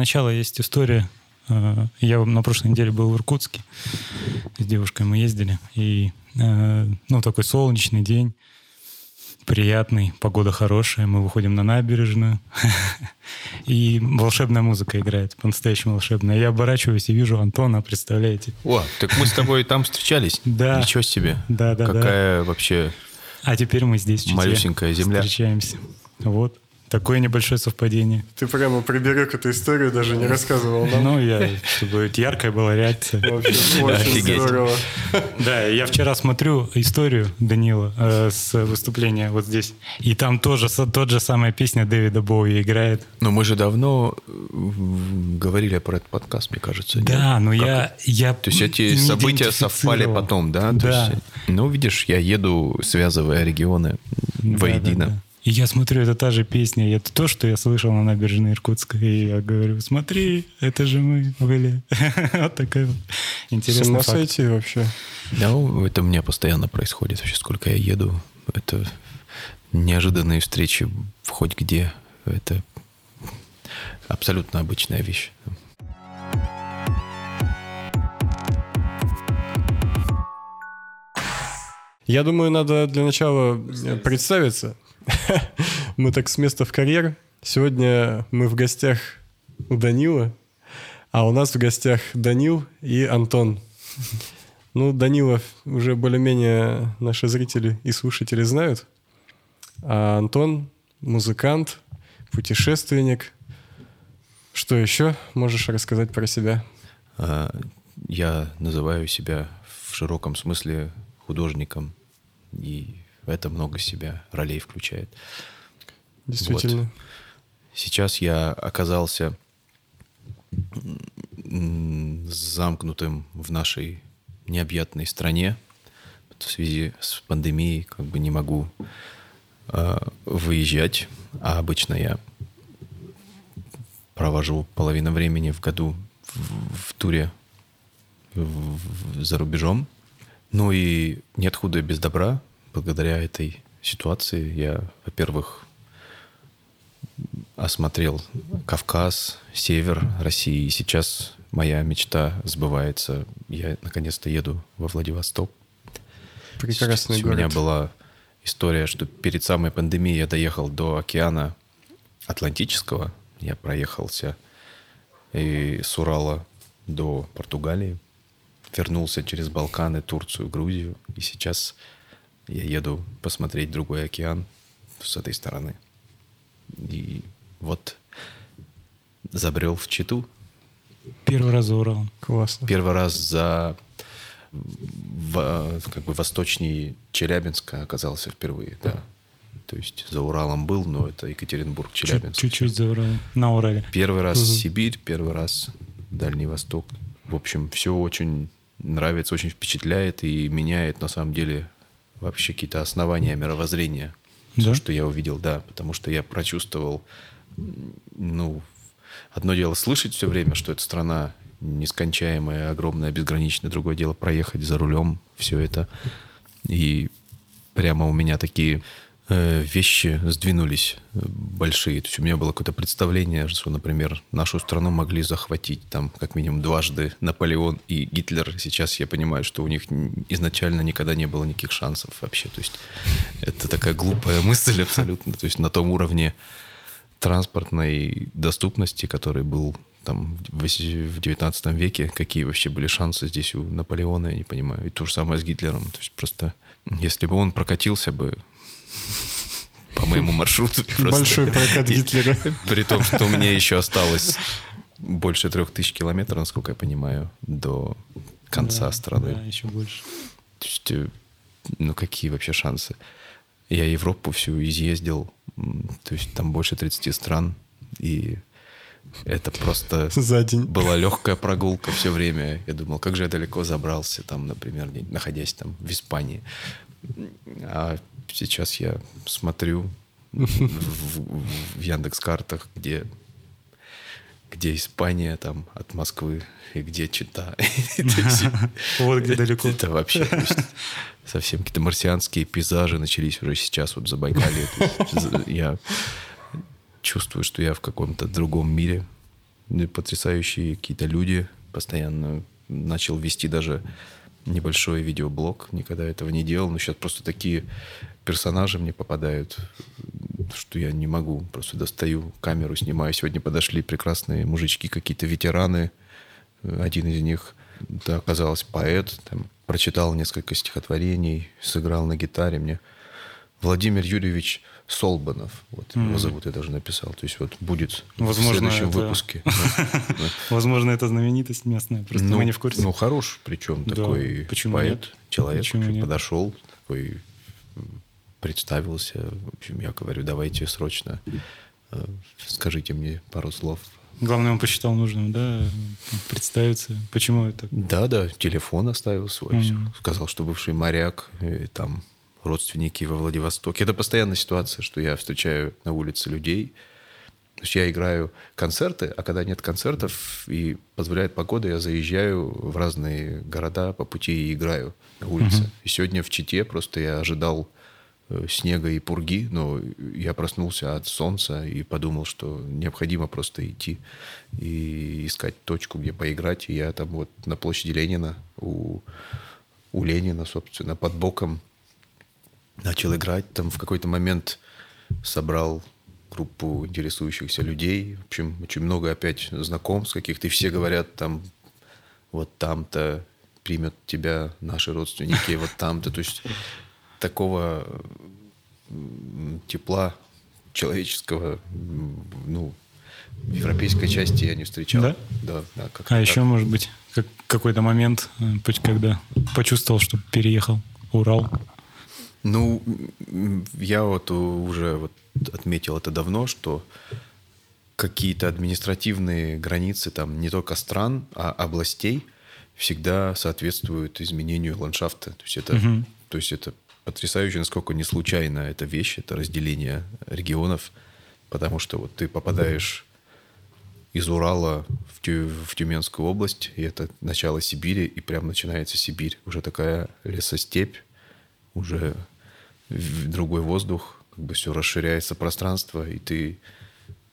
начала есть история. Э, я на прошлой неделе был в Иркутске. С девушкой мы ездили. И, э, ну, такой солнечный день приятный, погода хорошая, мы выходим на набережную, и волшебная музыка играет, по-настоящему волшебная. Я оборачиваюсь и вижу Антона, представляете? О, так мы с тобой там встречались? Да. Ничего себе. Да, да, Какая вообще А теперь мы здесь в малюсенькая земля. встречаемся. Вот. Такое небольшое совпадение. Ты прямо приберег эту историю, даже не рассказывал нам. Ну, я, чтобы яркая была реакция. Вообще, очень здорово. Да, я вчера смотрю историю Данила э, с выступления вот здесь. И там тоже тот же самая песня Дэвида Боуи играет. Но мы же давно э, говорили про этот подкаст, мне кажется. нет? Да, но Как? я, я То есть эти события совпали потом, да? То Да. есть, ну, видишь, я еду, связывая регионы воедино. Да-да-да. И я смотрю, это та же песня, это то, что я слышал на набережной Иркутска. И я говорю, смотри, это же мы были. Вот такой вот ума факт. сойти вообще. Ну, это у меня постоянно происходит. Вообще, сколько я еду, это неожиданные встречи хоть где. Это абсолютно обычная вещь. Я думаю, надо для начала э, представиться. Мы так с места в карьер. Сегодня мы в гостях у Данила, а у нас в гостях Данил и Антон. Ну, Данила уже более-менее наши зрители и слушатели знают. А Антон — музыкант, путешественник. Что еще можешь рассказать про себя? А, Я называю себя в широком смысле художником, и это много себя ролей включает. Действительно. Сейчас я оказался замкнутым в нашей необъятной стране. В связи с пандемией как бы не могу а, выезжать, а обычно я провожу половину времени в году в, в туре в- в- за рубежом. Ну и нет худа без добра. Благодаря этой ситуации я, во-первых, осмотрел Кавказ, север России. И сейчас моя мечта сбывается. Я наконец-то еду во Владивосток. Прекрасный Сейчас У меня город. была история, что перед самой пандемией я доехал до океана Атлантического. Я проехался и с Урала до Португалии. Вернулся через Балканы, Турцию, Грузию. И сейчас я еду посмотреть другой океан с этой стороны. И вот забрел в Читу. Первый раз за Уралом. Классно. Первый раз за в- как бы восточнее Челябинска оказался впервые, да. То есть за Уралом был, но это Екатеринбург, Челябинск. Чуть-чуть за Уралом. На Урале. Первый раз Сибирь, первый раз Дальний Восток. В общем, все очень нравится, очень впечатляет и меняет на самом деле вообще какие-то основания мировоззрения. Да? Все, что я увидел, да, потому что я прочувствовал, ну, одно дело слышать все время, что эта страна нескончаемая, огромная, безграничная, другое дело проехать за рулем все это. И прямо у меня такие вещи сдвинулись э, большие. То есть у меня было какое-то представление, что, например, нашу страну могли захватить там как минимум дважды Наполеон и Гитлер. Сейчас я понимаю, что у них изначально никогда не было никаких шансов вообще. То есть это такая глупая мысль абсолютно. То есть на том уровне транспортной доступности, который был там в 19 веке, какие вообще были шансы здесь у Наполеона, я не понимаю. И то же самое с Гитлером. То есть просто, если бы он прокатился бы по моему маршруту. просто- Большой прокат Гитлера. При том, что мне еще осталось больше трех тысяч километров, насколько я понимаю, до конца Да, страны. Да, еще больше. То есть, э, ну какие вообще шансы? Я Европу всю изъездил, то есть там больше 30 стран, и это просто За день. была легкая прогулка все время. Я думал, как же я далеко забрался, там, например, находясь там в Испании. А сейчас я смотрю в, в- в Яндекс-картах, где где Испания там от Москвы и где Чита. Вот где далеко. Это вообще совсем какие-то марсианские пейзажи начались уже сейчас вот за- Я чувствую, что я в каком-то другом мире. потрясающие какие-то люди. Постоянно начал вести даже небольшой видеоблог. Никогда этого не делал. Но сейчас просто такие персонажи мне попадают, что я не могу. Просто достаю камеру, снимаю. Сегодня подошли прекрасные мужички, какие-то ветераны. Один из них да, оказался поэт, там, прочитал несколько стихотворений, сыграл на гитаре мне. Владимир Юрьевич Солбанов, вот mm. его зовут, я даже написал. То есть вот будет Возможно, в следующем это... выпуске. Возможно, это знаменитость местная, просто ну, мы не в курсе. Ну, хорош, причем такой поэт, человек, подошел, такой представился. В общем, я говорю, давайте срочно э, скажите мне пару слов. Главное, он посчитал нужным, да, представиться. Почему это? Да, да, телефон оставил свой. Mm-hmm. Сказал, что бывший моряк, и там родственники во Владивостоке. Это постоянная ситуация, что я встречаю на улице людей. То есть я играю концерты, а когда нет концертов и позволяет погода, я заезжаю в разные города по пути и играю на улице. Mm-hmm. И сегодня в Чите просто я ожидал Э, снега и пурги, но я проснулся от солнца и подумал, что необходимо просто идти и искать точку, где поиграть. И я там вот на площади Ленина, у, у Ленина, собственно, под боком начал играть. Там в какой-то момент собрал группу интересующихся людей. В общем, очень много опять знакомств каких-то. И все говорят там, вот там-то примет тебя наши родственники, вот там-то. То есть такого тепла человеческого, ну, в европейской части я не встречал. Да? Да. да а так. еще, может быть, как, какой-то момент, э, когда почувствовал, что переехал Урал? Ну, я вот уже вот отметил это давно, что какие-то административные границы там не только стран, а областей всегда соответствуют изменению ландшафта. То есть это, угу. то есть это потрясающе, насколько не случайно эта вещь, это разделение регионов, потому что вот ты попадаешь из Урала в, Тю, в Тюменскую область, и это начало Сибири, и прям начинается Сибирь. Уже такая лесостепь, уже другой воздух, как бы все расширяется пространство, и ты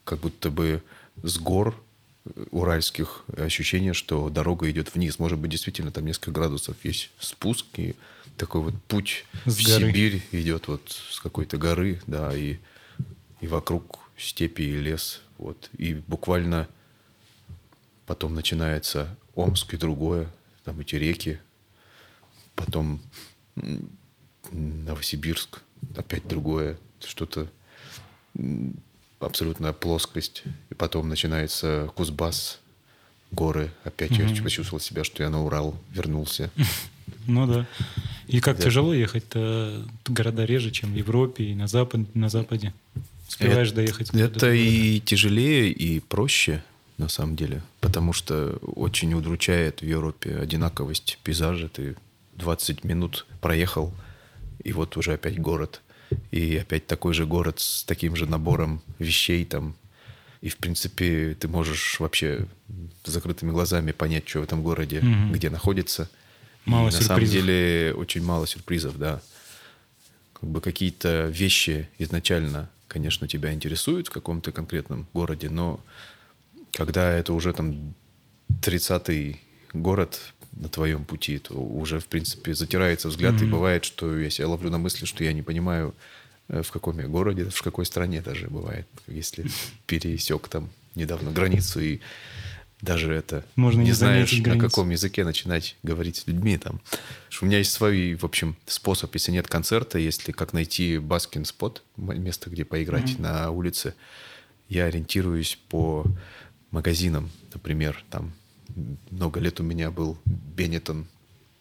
как будто бы с гор уральских ощущение, что дорога идет вниз. Может быть, действительно там несколько градусов есть спуск, и такой вот путь с в горы. Сибирь идет вот с какой-то горы, да, и, и вокруг степи и лес. Вот. И буквально потом начинается Омск и другое, там эти реки, потом Новосибирск, опять другое, что-то абсолютная плоскость, и потом начинается Кузбасс, горы, опять mm-hmm. я почувствовал себя, что я на Урал вернулся. Ну да. И как да. тяжело ехать-то города реже, чем в Европе и на, запад, на Западе. Успеваешь это, доехать. Это и тяжелее, и проще, на самом деле. Потому что очень удручает в Европе одинаковость пейзажа. Ты 20 минут проехал, и вот уже опять город. И опять такой же город с таким же набором вещей там. И, в принципе, ты можешь вообще закрытыми глазами понять, что в этом городе, mm где находится – Мало и сюрпризов. На самом деле очень мало сюрпризов, да. Как бы какие-то вещи изначально, конечно, тебя интересуют в каком-то конкретном городе, но когда это уже там 30-й город на твоем пути, то уже, в принципе, затирается взгляд, mm-hmm. и бывает, что я себя ловлю на мысли, что я не понимаю, э, в каком я городе, в какой стране даже бывает, если пересек там недавно границу и даже это Можно не, не знаешь, на каком языке начинать говорить с людьми там. У меня есть свой, в общем, способ, если нет концерта, если как найти баскин спот, место, где поиграть mm-hmm. на улице, я ориентируюсь по магазинам, например, там много лет у меня был Бенетон.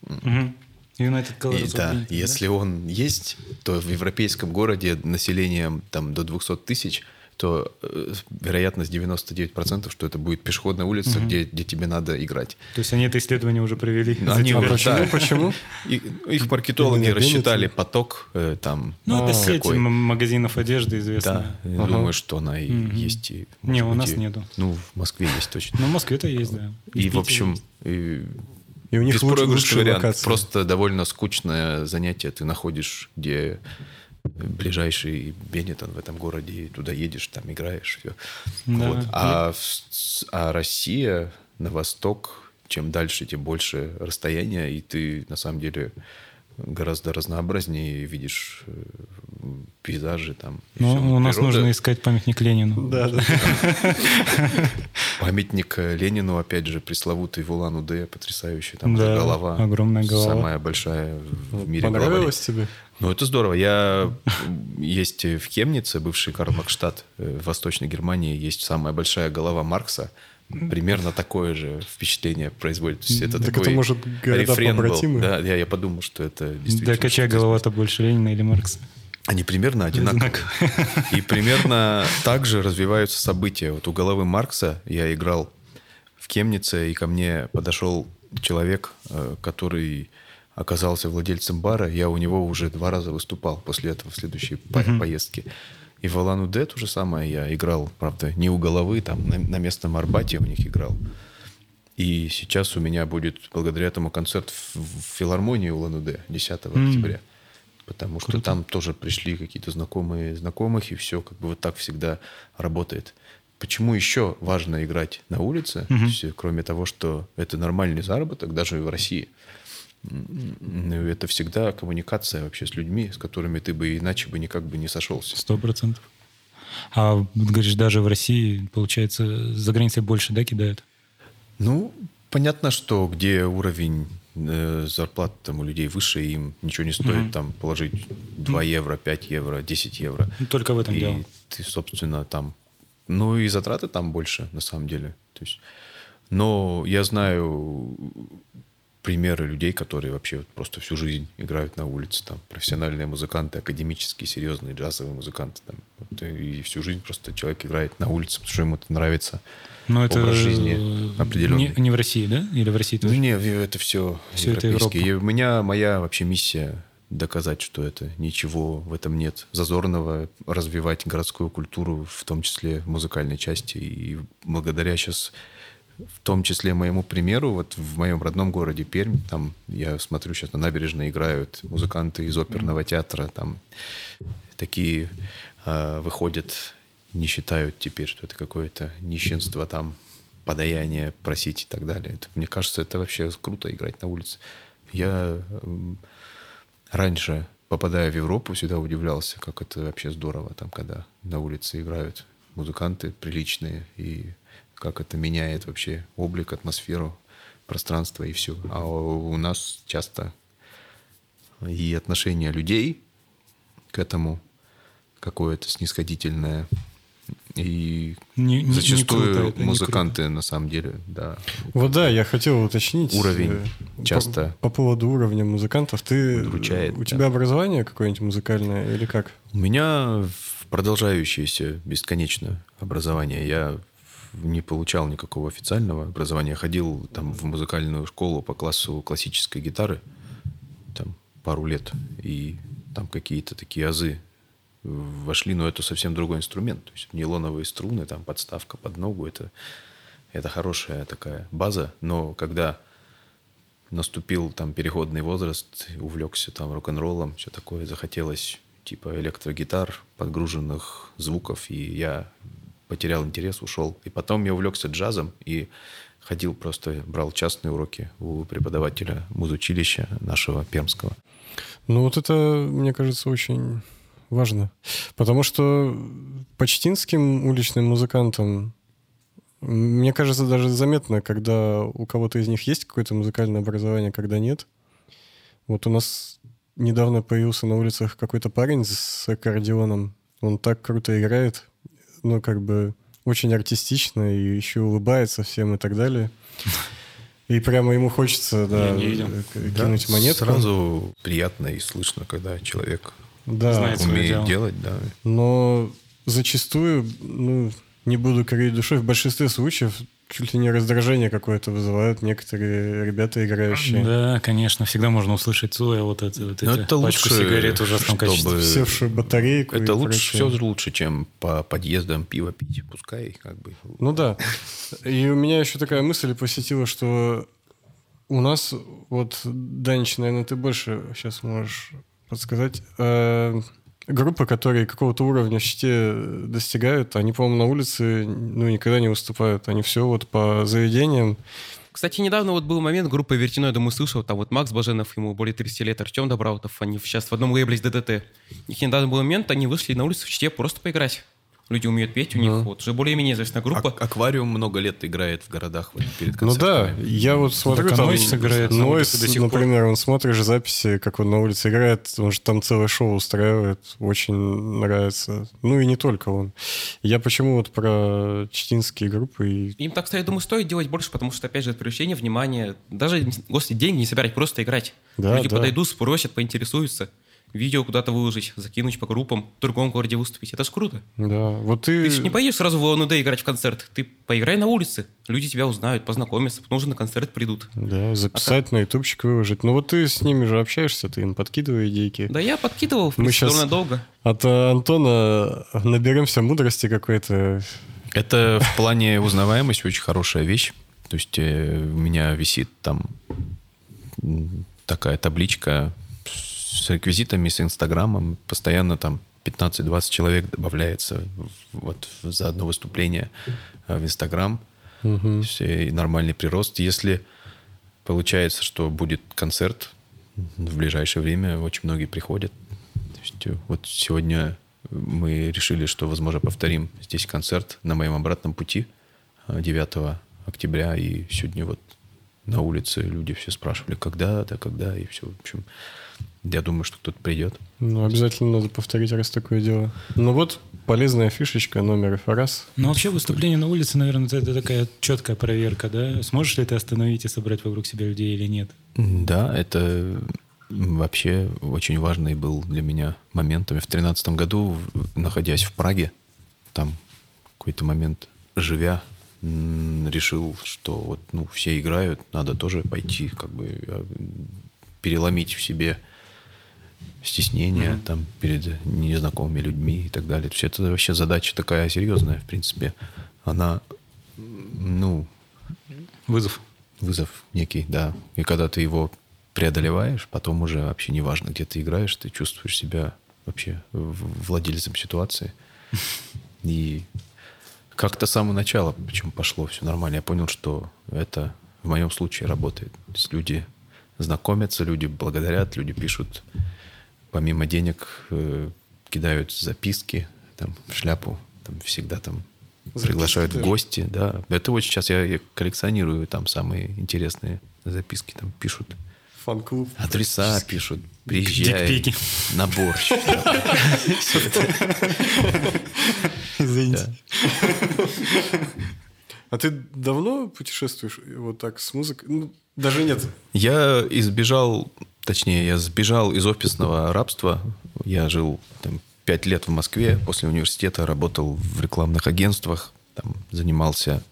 Mm-hmm. United Colors и, да, Benetton, если да? он есть, то в европейском городе населением там до 200 тысяч – то э, вероятность 99%, что это будет пешеходная улица, угу. где, где тебе надо играть. То есть они это исследование уже провели? Они а почему? Да. почему? И, их маркетологи рассчитали поток э, там. Ну, это сеть магазинов одежды известная. Да, ага. думаю, что она и угу. есть. И, Не, у нас и, нету. Ну, в Москве есть точно. Ну, в Москве-то есть, да. И, в общем... И, и у них лучше, лучше вариант. Локация. Просто довольно скучное занятие. Ты находишь, где ближайший Бенетон в этом городе, и туда едешь, там играешь, все. Да. Вот. А, а Россия на восток, чем дальше, тем больше расстояние, и ты на самом деле гораздо разнообразнее видишь э, пейзажи там. Ну, всё. у нас Природа- нужно искать памятник Ленину. Да, да. Памятник э, Ленину, опять же, пресловутый в Улан-Удэ, потрясающий, там Да, голова. огромная голова. Самая большая в мире голова. Понравилось тебе? Ну, это здорово. Я есть в Хемнице, бывший Карл Маркштадт э, в Восточной Германии, есть самая большая голова Маркса. Примерно такое же впечатление производит. То есть это Так такой это, может, рефрен был. побратимы? Да, я, я подумал, что это действительно... Да, качай что-то голова-то больше Ленина или Маркса. Они примерно одинаковые. И примерно так же развиваются события. Вот у головы Маркса я играл в Кемнице, и ко мне подошел человек, э, который оказался владельцем бара. Я у него уже два раза выступал после этого в следующей по- поездке. И в Алан-Удэ то же самое я играл, правда, не у головы, там на, на местном Арбате у них играл. И сейчас у меня будет, благодаря этому, концерт в, в филармонии Улан-Удэ 10 октября. Потому что там тоже пришли какие-то знакомые знакомых, и все как бы вот так всегда работает. Почему еще важно играть на улице, То есть, кроме того, что это нормальный заработок, даже в России. Это всегда коммуникация вообще с людьми, с которыми ты бы иначе бы никак бы не сошелся. Сто процентов. А говоришь, даже в России, получается, за границей больше, да, кидают? Ну, понятно, что где уровень э, зарплат там у людей выше, им ничего не стоит там положить 2 евро, 5 евро, 10 евро. Только в этом и дело. ты, собственно, там... Ну, и затраты там больше, на самом деле. То есть, но я знаю примеры людей, которые вообще вот просто всю жизнь играют на улице. Там профессиональные музыканты, академические, серьезные джазовые музыканты. Там, Вот, и всю жизнь просто человек играет на улице, потому что ему это нравится. Но это образ жизни э, определенный. Не, не в России, да? Или в России Ну, тоже? не, это все, это европейские. Европа. И у меня моя вообще миссия доказать, что это ничего в этом нет зазорного, развивать городскую культуру, в том числе в музыкальной части. И благодаря сейчас, в том числе моему примеру, вот в моем родном городе Пермь, там я смотрю сейчас на набережной играют музыканты из оперного театра, там такие а, выходят, не считают теперь, что это какое-то нищенство там, подаяние просить и так далее. Это, мне кажется, это вообще круто играть на улице. Я раньше, попадая в Европу, всегда удивлялся, как это вообще здорово, там, когда на улице играют музыканты приличные, и как это меняет вообще облик, атмосферу, пространство и все. А у нас часто и отношение людей к этому какое-то снисходительное. И Не- не- не зачастую круто, это не музыканты, на самом деле, да. Вот да, я хотел уточнить. Уровень э, по- часто По, поводу уровня музыкантов. Ты, удручает, у да. тебя образование какое-нибудь музыкальное или как? У меня продолжающееся бесконечно образование. Я не получал никакого официального образования. Ходил там в музыкальную школу по классу классической гитары там пару лет. И там какие-то такие азы вошли, но это совсем другой инструмент. То есть нейлоновые струны, там подставка под ногу, это, это хорошая такая база. Но когда наступил там переходный возраст, увлекся там рок-н-роллом, все такое, захотелось типа электрогитар, подгруженных звуков, и я потерял интерес, ушел. И потом я увлекся джазом и ходил просто, брал частные уроки у преподавателя музучилища нашего пермского. Ну вот это, мне кажется, очень важно. Потому что по читинским уличным музыкантам, мне кажется, даже заметно, когда у кого-то из них есть какое-то музыкальное образование, когда нет. Вот у нас недавно появился на улицах какой-то парень с аккордеоном. Он так круто играет, ну, как бы очень артистично и еще улыбается всем и так далее. И прямо ему хочется, да, кинуть монетку. Сразу приятно и слышно, когда человек Да. Знает умеет дело. делать, да. Но зачастую, ну, не буду кривить душой, в большинстве случаев чуть ли не раздражение какое-то вызывают некоторые ребята, играющие. Да, конечно, всегда можно услышать Цоя, вот это, вот Но эти это пачку лучше, сигарет в ужасном чтобы- качестве. Севшую батарейку. Это и лучше, прочее. все лучше, чем по подъездам пиво пить. Пускай как бы... Ну да. И у меня еще такая мысль посетила, что у нас, вот, Данич, наверное, ты больше сейчас можешь подсказать. э, группы, которые какого-то уровня в щите достигают, они, по-моему, на улице ну, никогда не выступают. Они все вот по заведениям. Кстати, недавно вот был момент, группа Вертино, думаю, слышал, там вот Макс Баженов, ему более 30 лет, Артем Добраутов, они сейчас в одном лейбле с ДДТ. У них недавно был момент, они вышли на улицу в Чите просто поиграть люди умеют петь, у них вот уже более-менее известная группа. А- аквариум много лет играет в городах вот, перед Ну да, концертами. я вот смотрю, Так там Нойс играет Нойс, сих пор. например, он смотришь записи, как он на улице играет, он же там целое шоу устраивает, очень нравится. Ну и не только он. Я почему вот про читинские группы и Им так, кстати, я думаю, стоит делать больше, потому что, опять же, это привлечение внимания. Даже, господи, деньги не собирать, просто играть. Да, Люди да. подойдут, спросят, поинтересуются. Видео куда-то выложить, закинуть по группам, в другом городе выступить. Это ж круто. Да, вот ты... Ты же не поедешь сразу в ОНД играть в концерт. Ты поиграй на улице. Люди тебя узнают, познакомятся, потом уже на концерт придут. Да, записать на ютубчик выложить. Ну вот ты с ними же общаешься, ты им подкидывай идейки. Да я подкидывал, в Мы принципе, щас- довольно долго. От э, Антона наберемся мудрости какой-то. Это в плане узнаваемости очень хорошая вещь. То есть э, у меня висит там такая табличка с реквизитами, с Инстаграмом. Постоянно там 15-20 человек добавляется вот за одно выступление э, в Инстаграм. Э, и нормальный прирост. Если получается, что будет концерт в ближайшее время, очень многие приходят. Э, вот сегодня мы решили, что, возможно, повторим здесь концерт на моем обратном пути э, 9 октября. И сегодня вот на улице люди все спрашивали, когда, да, когда, и все. В общем, я думаю, что кто-то придет. Ну, обязательно надо повторить, раз такое дело. Ну вот, полезная фишечка номер раз. Ну, вообще выступление на улице, наверное, это такая четкая проверка, да? Сможешь ли ты остановить и собрать вокруг себя людей или нет? Да, это вообще очень важный был для меня момент. В тринадцатом году, находясь в Праге, там какой-то момент, живя, решил, что вот ну, все играют, надо тоже пойти, как бы э, переломить в себе стеснение там перед незнакомыми людьми и так далее. Есть это вообще задача такая серьезная, в принципе. Она, ну, Вызов. вызов некий, да. И когда ты его преодолеваешь, потом уже вообще не важно, где ты играешь, ты чувствуешь себя вообще владельцем ситуации. И как-то с самого начала, причем пошло все нормально, я понял, что это в моем случае работает. То есть люди знакомятся, люди благодарят, люди пишут помимо денег, э, кидают записки там, в шляпу, там всегда там Записки приглашают в тоже? гости, да. Это вот сейчас я, я коллекционирую там самые интересные записки, там пишут Фан-клуб. адреса, пишут, приезжай Дикпики. на борщ. Извините. А ты давно путешествуешь вот так с музыкой? Ну, даже нет. Я избежал, точнее, я сбежал из офисного рабства. Я жил там, пять лет в Москве. После университета работал в рекламных агентствах. Там занимался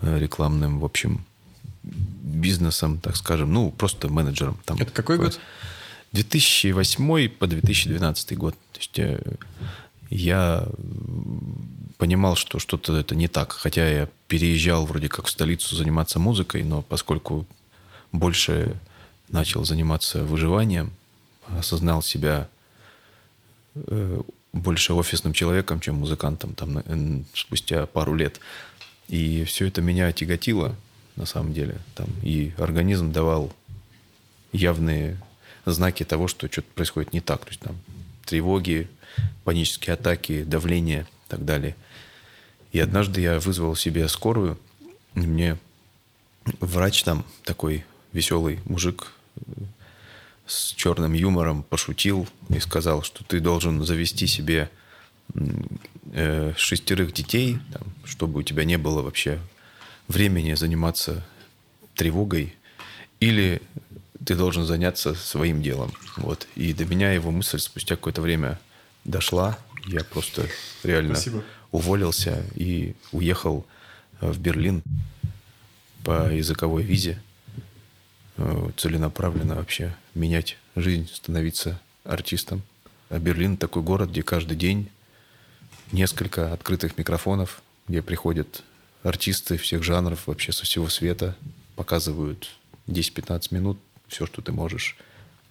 э, рекламным, в общем, бизнесом, так скажем. Ну, просто менеджером. Там, Это какой год? 2008 по 2012 год. То есть э, я понимал, что что-то это не так. Хотя я переезжал вроде как в столицу заниматься музыкой, но поскольку больше начал заниматься выживанием, осознал себя э, больше офисным человеком, чем музыкантом там, спустя пару лет. И все это меня тяготило, на самом деле. Там, и организм давал явные знаки того, что что-то происходит не так. То есть там тревоги, панические атаки, давление и так далее. И однажды я вызвал себе скорую, и мне врач там такой веселый мужик с черным юмором пошутил и сказал, что ты должен завести себе э, шестерых детей, там, чтобы у тебя не было вообще времени заниматься тревогой, или ты должен заняться своим делом. Вот. И до меня его мысль спустя какое-то время дошла. Я просто реально Спасибо. уволился и уехал э, в Берлин по языковой визе. Э, Целенаправленно вообще менять жизнь, становиться артистом. А Берлин такой город, где каждый день несколько открытых микрофонов, где приходят артисты всех жанров, вообще со всего света, показывают 10-15 минут все, что ты можешь.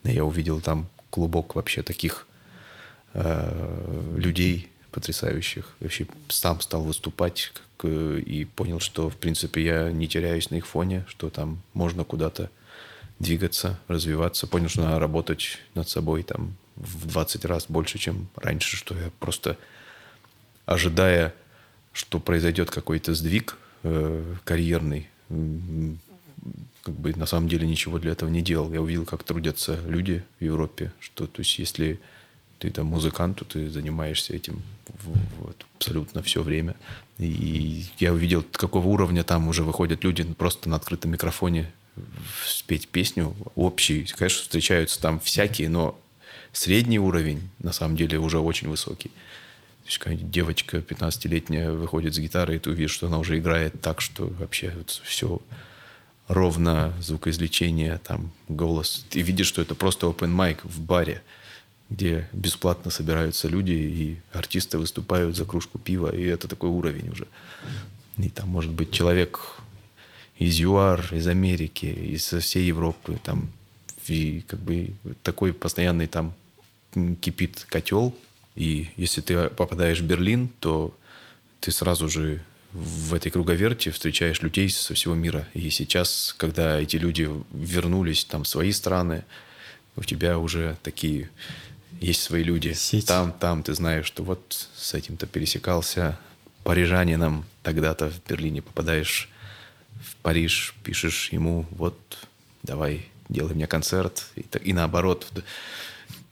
Я увидел там клубок вообще таких э, людей потрясающих. Вообще сам стал выступать как, э, и понял, что, в принципе, я не теряюсь на их фоне, что там можно куда-то двигаться, развиваться. Понял, что надо работать над собой там в 20 раз больше, чем раньше, что я просто ожидая, что произойдет какой-то сдвиг э, карьерный, как бы на самом деле ничего для этого не делал. Я увидел, как трудятся люди в Европе, что то есть если ты там музыкант, то ты занимаешься этим вот, абсолютно все время. И я увидел, какого уровня там уже выходят люди просто на открытом микрофоне спеть песню общий. Конечно, встречаются там всякие, но средний уровень на самом деле уже очень высокий. То есть какая-нибудь девочка 15-летняя выходит с гитарой, и ты увидишь, что она уже играет так, что вообще все ровно, звукоизвлечение, там, голос. Ты видишь, что это просто open mic в баре, где бесплатно собираются люди, и артисты выступают за кружку пива, и это такой уровень уже. И там может быть человек из ЮАР, из Америки, из всей Европы, там, и как бы такой постоянный там кипит котел, и если ты попадаешь в Берлин, то ты сразу же в этой круговерти встречаешь людей со всего мира. И сейчас, когда эти люди вернулись там в свои страны, у тебя уже такие есть свои люди. Сеть. Там, там ты знаешь, что вот с этим-то пересекался парижанином тогда-то в Берлине попадаешь в Париж, пишешь ему, вот, давай, делай мне концерт, и, и наоборот.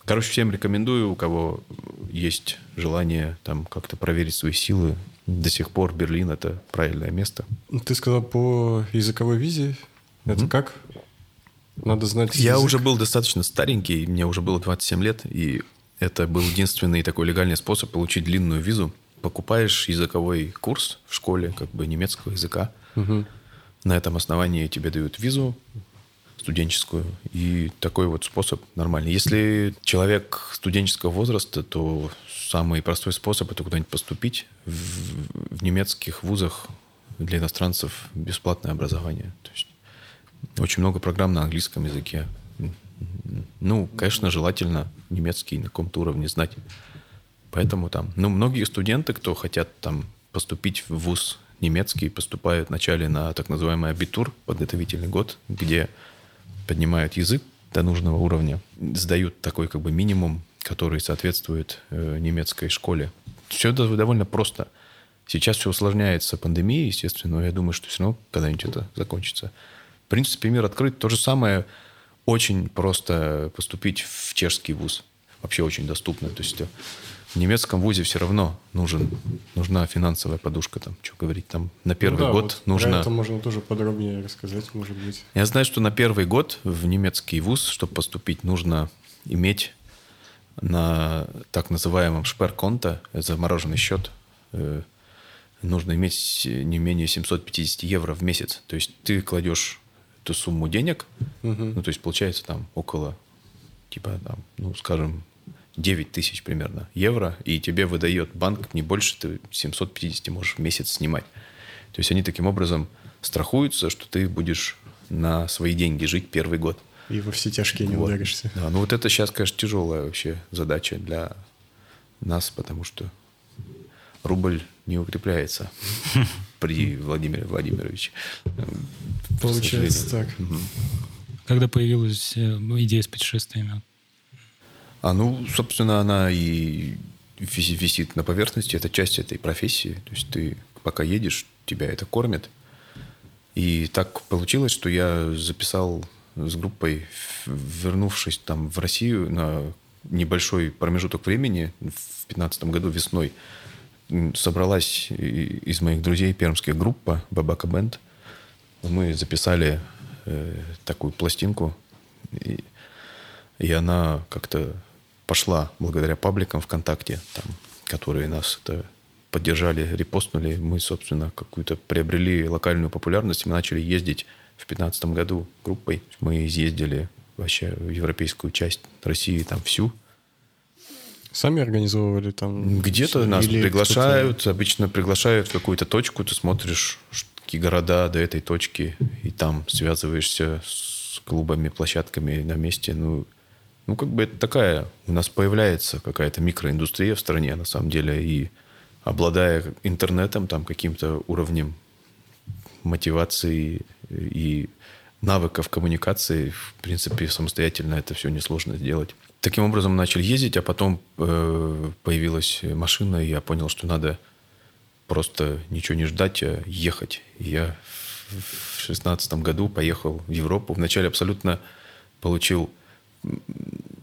Короче, всем рекомендую, у кого есть желание там как-то проверить свои силы. До сих пор Берлин — это правильное место. Ты сказал по языковой визе. Это как? Надо знать Я язык. уже был достаточно старенький, мне уже было 27 лет, и это был единственный такой легальный способ получить длинную визу. Покупаешь языковой курс в школе, как бы немецкого языка. На этом основании тебе дают визу студенческую, и такой вот способ нормальный. Если человек студенческого возраста, то самый простой способ это куда-нибудь поступить. В, в немецких вузах для иностранцев бесплатное образование. То есть очень много программ на английском языке. Ну, конечно, желательно немецкий на каком-то уровне знать. Поэтому там, ну, многие студенты, кто хотят там поступить в вуз немецкий, поступают вначале на так называемый абитур, подготовительный год, где поднимают язык до нужного уровня, сдают такой как бы минимум, который соответствует э, немецкой школе. Все это довольно просто. Сейчас все усложняется пандемией, естественно, но я думаю, что все равно когда-нибудь это закончится. В принципе, мир открыт. То же самое очень просто поступить в чешский вуз. Вообще очень доступно. То есть э, в немецком вузе все равно нужен, нужна финансовая подушка. Там, что говорить, там на первый Ну да, год вот нужно... Это можно тоже подробнее рассказать, может быть. Я знаю, что на первый год в немецкий вуз, чтобы поступить, нужно иметь на так называемом шперконто, это замороженный счет, э, нужно иметь не менее 750 евро в месяц. То есть ты кладешь эту сумму денег, ну, то есть получается там около, типа, там, ну, скажем, 9 тысяч примерно евро, и тебе выдает банк не больше, ты 750 можешь в месяц снимать. То есть они таким образом страхуются, что ты будешь на свои деньги жить первый год. И во все тяжкие не Вот. ударишься. Да, ну вот это сейчас, конечно, тяжелая вообще задача для нас, потому что рубль не укрепляется при Владимире Владимировиче. Получается так. Когда появилась э, идея с путешествиями? А ну, собственно, она и виси- висит на поверхности, это часть этой профессии. То есть ты пока едешь, тебя это кормит. И так получилось, что я записал с группой, вернувшись там в Россию на небольшой промежуток времени, в 2015 году весной, собралась из моих друзей пермская группа Бабака Бенд. Мы записали э, такую пластинку, и, и она как-то пошла благодаря пабликам ВКонтакте, там, которые нас это поддержали, репостнули. Мы, собственно, какую-то приобрели локальную популярность. Мы начали ездить в 2015 году группой. Мы изъездили вообще в европейскую часть России, там всю. Сами организовывали там? Где-то нас Или приглашают, обычно приглашают в какую-то точку, ты смотришь, какие города до этой точки, и там связываешься с клубами, площадками на месте. Ну, Ну, как бы это такая, у нас появляется какая-то микроиндустрия в стране, на самом деле, и обладая интернетом, там, каким-то уровнем мотивации и навыков коммуникации, в принципе, самостоятельно это все несложно сделать. Таким образом начали ездить, а потом э, появилась машина, и я понял, что надо просто ничего не ждать, а ехать. И я в шестнадцатом году поехал в Европу. Вначале абсолютно получил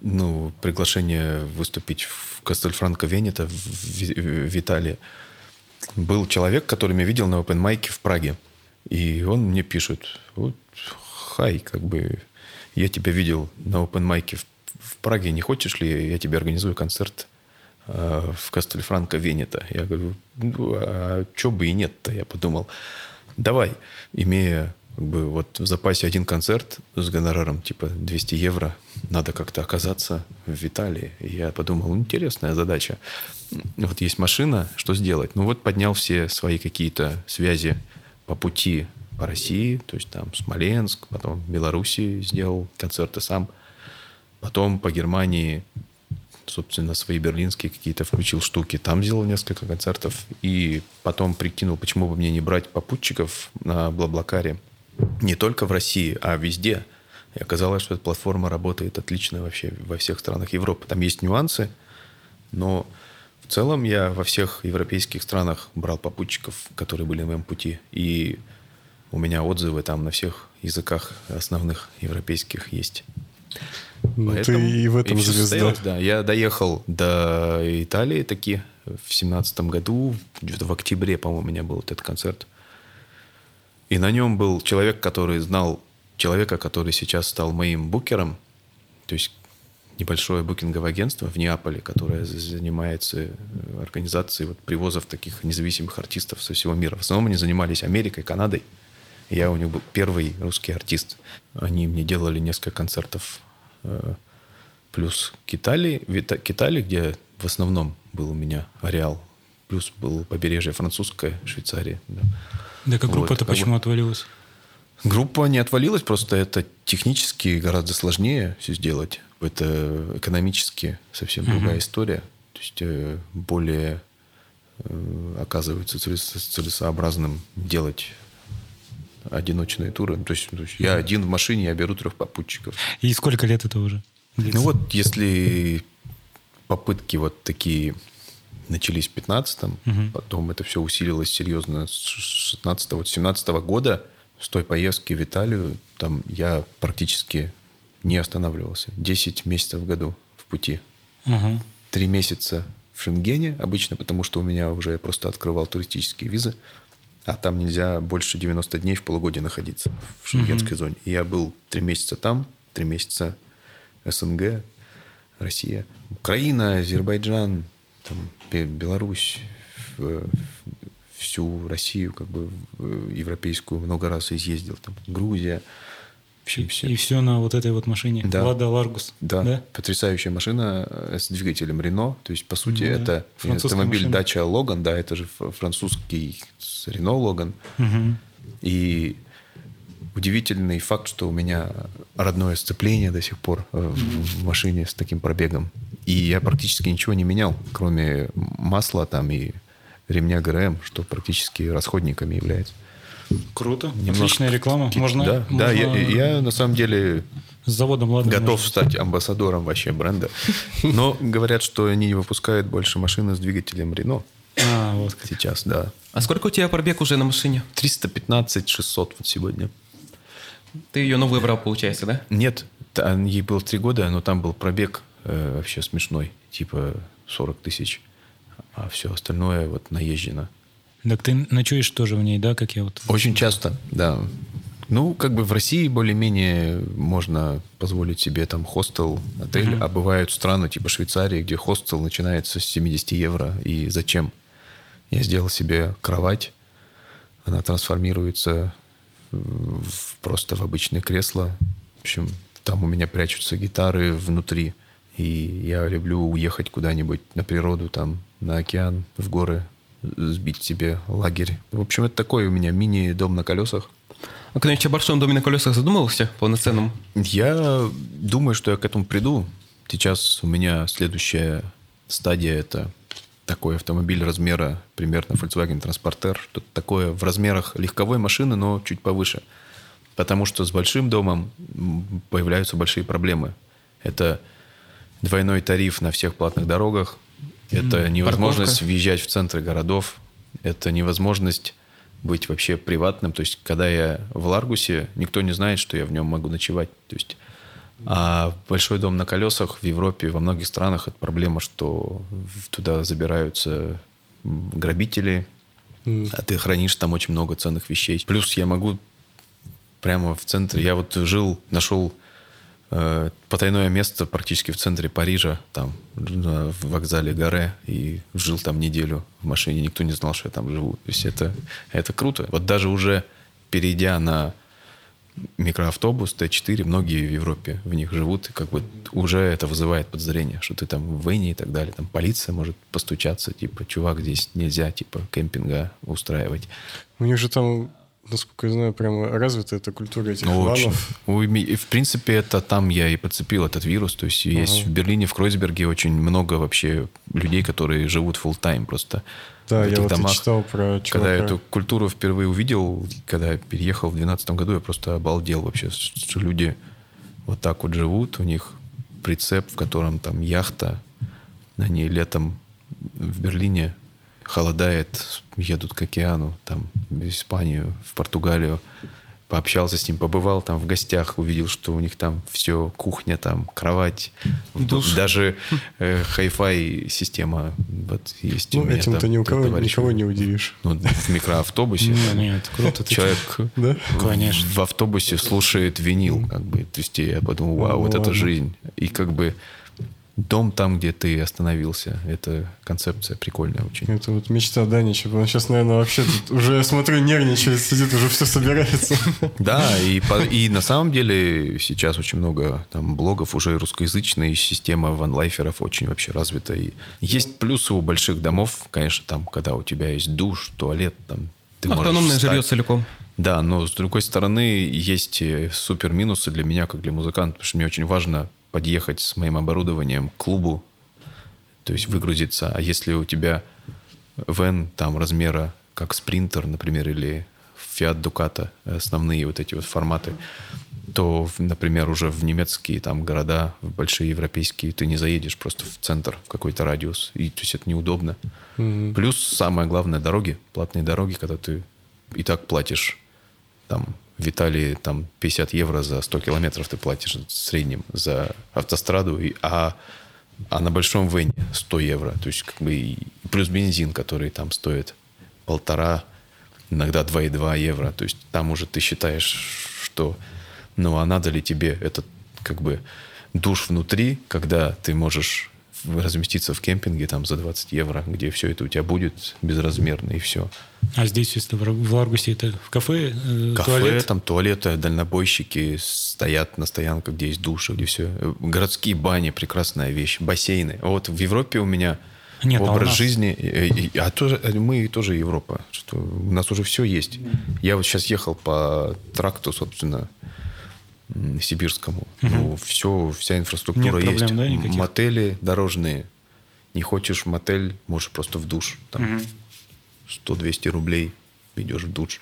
ну, приглашение выступить в Кастельфранко Венета в, в, в Италии. Был человек, который меня видел на open майке в Праге. И он мне пишет, вот, хай, как бы, я тебя видел на open майке в, в Праге, не хочешь ли, я тебе организую концерт э, в Кастельфранко Венета. Я говорю, ну, а что бы и нет-то, я подумал. Давай, имея как бы вот в запасе один концерт с гонораром типа 200 евро, надо как-то оказаться в Италии. И я подумал, интересная задача. Вот есть машина, что сделать? Ну вот поднял все свои какие-то связи по пути по России, то есть там Смоленск, потом Белоруссии сделал концерты сам, потом по Германии, собственно, свои берлинские какие-то включил штуки, там сделал несколько концертов, и потом прикинул, почему бы мне не брать попутчиков на Блаблакаре, не только в России, а везде. И оказалось, что эта платформа работает отлично вообще во всех странах Европы. Там есть нюансы, но в целом я во всех европейских странах брал попутчиков, которые были на моем пути. И у меня отзывы там на всех языках основных европейских есть. Ну, Поэтому ты и в этом и звезда. Да, я доехал до Италии таки в семнадцатом году, где-то в октябре, по-моему, у меня был этот концерт. И на нем был человек, который знал человека, который сейчас стал моим букером. То есть небольшое букинговое агентство в Неаполе, которое занимается э, организацией вот привозов таких независимых артистов со всего мира. В основном они занимались Америкой, Канадой. Я у них был первый русский артист. Они мне делали несколько концертов э, плюс к Италии, к Италии, где в основном был у меня ареал, плюс был побережье французское, Швейцария. Да как группа-то вот, почему бы... отвалилась? Группа не отвалилась, просто это технически гораздо сложнее все сделать. Это экономически совсем угу. другая история. То есть э, более э, оказывается целесообразным делать одиночные туры. То есть, то есть я один в машине, я беру трех попутчиков. И сколько лет это уже? Длится? Ну вот, если попытки вот такие начались в 15-м, угу. потом это все усилилось серьезно с 16-го, 17 -го года, с той поездки в Италию, там я практически не останавливался. 10 месяцев в году в пути. Угу. Три месяца в Шенгене обычно, потому что у меня уже просто открывал туристические визы. А там нельзя больше 90 дней в полугодие находиться в шенгенской mm-hmm. зоне. И я был три месяца там, три месяца СНГ, Россия, Украина, Азербайджан, там, Беларусь, всю Россию, как бы европейскую много раз изъездил, там, Грузия. Вообще, и, все. и все на вот этой вот машине. Да. Лада Ларгус. Да. да. Потрясающая машина с двигателем Рено. То есть, по сути, ну, это автомобиль машина. дача Логан, да, это же французский Рено Логан. Угу. И удивительный факт, что у меня родное сцепление до сих пор в, в машине с таким пробегом. И я практически ничего не менял, кроме масла там и ремня ГРМ, что практически расходниками является. Круто. Немножко... Отличная реклама. Можно, да, можно... да я, я на самом деле с заводом ладно, готов можно. стать амбассадором вообще бренда. Но говорят, что они не выпускают больше машины с двигателем Рено. А, вот как. Сейчас, да. А сколько у тебя пробег уже на машине? 315-600 вот сегодня. Ты ее новую брал, получается, да? Нет, ей было три года, но там был пробег э, вообще смешной, типа 40 тысяч, а все остальное вот наезжено. Так ты ночуешь тоже в ней, да, как я вот... Очень часто, да. Ну, как бы в России более-менее можно позволить себе там хостел, отель, uh-huh. а бывают страны типа Швейцарии, где хостел начинается с 70 евро. И зачем? Я сделал себе кровать, она трансформируется в, просто в обычное кресло. В общем, там у меня прячутся гитары внутри. И я люблю уехать куда-нибудь на природу, там, на океан, в горы, сбить себе лагерь. В общем, это такой у меня мини-дом на колесах. А когда-нибудь о большом доме на колесах задумывался полноценном? Я думаю, что я к этому приду. Сейчас у меня следующая стадия – это такой автомобиль размера примерно Volkswagen Transporter. Что-то такое в размерах легковой машины, но чуть повыше. Потому что с большим домом появляются большие проблемы. Это двойной тариф на всех платных дорогах, это невозможность Парковка. въезжать в центры городов, это невозможность быть вообще приватным. То есть, когда я в Ларгусе, никто не знает, что я в нем могу ночевать. То есть, а большой дом на колесах в Европе, во многих странах это проблема, что туда забираются грабители, а ты хранишь там очень много ценных вещей. Плюс я могу прямо в центре. Я вот жил, нашел э, потайное место практически в центре Парижа, там в вокзале Гаре, и жил там неделю в машине. Никто не знал, что я там живу. То есть это, это круто. Вот даже уже перейдя на микроавтобус Т4, многие в Европе в них живут, и как бы уже это вызывает подозрение, что ты там в Вене и так далее. Там полиция может постучаться, типа, чувак, здесь нельзя, типа, кемпинга устраивать. У них же там, насколько я знаю, прямо развита эта культура этих Ну, очень. ванов. У ми- и, В принципе, это там я и подцепил этот вирус. То есть есть Ага. в Берлине, в Кройсберге очень много вообще людей, которые живут full тайм просто. Да, я вот домах. читал про чувака. Когда я эту культуру впервые увидел, когда я переехал в 2012 году, я просто обалдел вообще, что люди вот так вот живут, у них прицеп, в котором там яхта, они летом в Берлине холодает, едут к океану, там в Испанию, в Португалию, пообщался с ним, побывал там в гостях, увидел, что у них там все, кухня там, кровать, Душ. даже э, хай-фай система вот есть у Ну, меня этим-то ни у кого, товарищ. никого не удивишь. Ну, в микроавтобусе Ну, Нет, круто. человек? Конечно. в автобусе слушает винил, как бы. То есть я подумал, вау, Ну, вот это ладно. жизнь. И как бы дом там, где ты остановился, это концепция прикольная очень. Это вот мечта Данича. Он сейчас, наверное, вообще тут уже, я смотрю, нервничает, сидит, уже все собирается. Да, и, по- и на самом деле сейчас очень много там блогов, уже русскоязычная, и система ванлайферов очень вообще развита. И есть плюсы у больших домов, конечно, там, когда у тебя есть душ, туалет, там, ты Автономное жилье целиком. Да, но с другой стороны, есть э, супер минусы для меня, как для музыканта, потому что мне очень важно подъехать с моим оборудованием к клубу, то есть выгрузиться. А если у тебя вен там размера, как спринтер, например, или Fiat Ducato, основные вот эти вот форматы, то, например, уже в немецкие там города, в большие европейские, ты не заедешь просто в центр, в какой-то радиус. И то есть это неудобно. Плюс самое главное дороги, платные дороги, когда ты и так платишь там в Италии там 50 евро за 100 километров ты платишь в среднем за автостраду, а, а на Большом Вене 100 евро. То есть как бы плюс бензин, который там стоит полтора, иногда 2,2 евро. То есть там уже ты считаешь, что ну а надо ли тебе этот как бы душ внутри, когда ты можешь разместиться в кемпинге там за 20 евро, где все это у тебя будет безразмерно и все. А здесь, если в Ар- в Ларгусе, это в кафе, э, Кафе, туалет? там туалеты, дальнобойщики стоят на стоянках, где есть души, где все. Городские бани, прекрасная вещь. Бассейны. Вот в Европе у меня Нет, а образ нас? жизни, э, э, а тоже, э, мы тоже Европа, что у нас уже все есть. Я вот сейчас ехал по тракту, собственно, сибирскому. Ну, все, вся инфраструктура Нет есть. проблем, да, никаких? Мотели дорожные. Не хочешь мотель, можешь просто в душ. Там 100-200 рублей идешь в душ.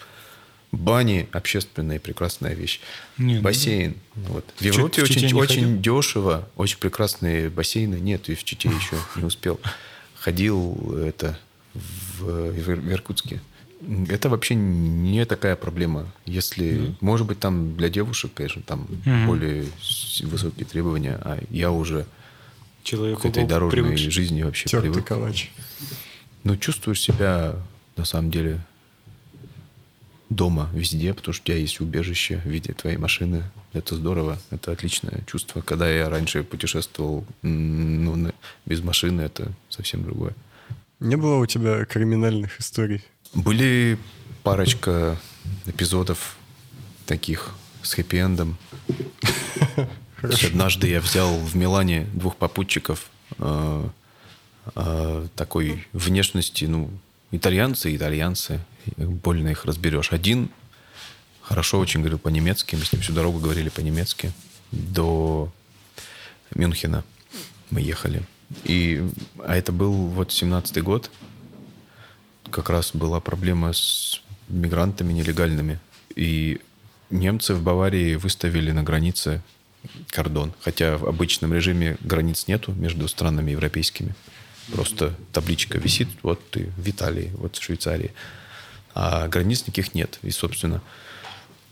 Бани общественные, прекрасная вещь. Не, ну Бассейн. Вот. В Чё- Европе в Чите очень, очень дешево, очень прекрасные бассейны. Нет, и в Чите еще не успел. Ходил это в, в Иркутске. Это вообще не такая проблема. Если, может быть, там для девушек, конечно, там Мгм. более высокие требования, а я уже Человек к этой дорожной привыкший. жизни вообще Тертый привык. калач. Ну, чувствуешь себя, на самом деле, дома везде, потому что у тебя есть убежище в виде твоей машины. Это здорово, это отличное чувство. Когда я раньше путешествовал ну, без машины, это совсем другое. Не было у тебя криминальных историй? Были парочка эпизодов таких с хэппи-эндом. Однажды я взял в Милане двух попутчиков э, э, такой внешности, ну, итальянцы, итальянцы, больно их разберешь. Один хорошо очень говорил по-немецки, мы с ним всю дорогу говорили по-немецки до Мюнхена. мы ехали. И, а это был вот 17-й год. Как раз была проблема с мигрантами нелегальными. И немцы в Баварии выставили на границе кордон. Хотя в обычном режиме границ нету между странами европейскими. Просто табличка висит, вот ты в Италии, вот в Швейцарии. А границ никаких нет. И, собственно,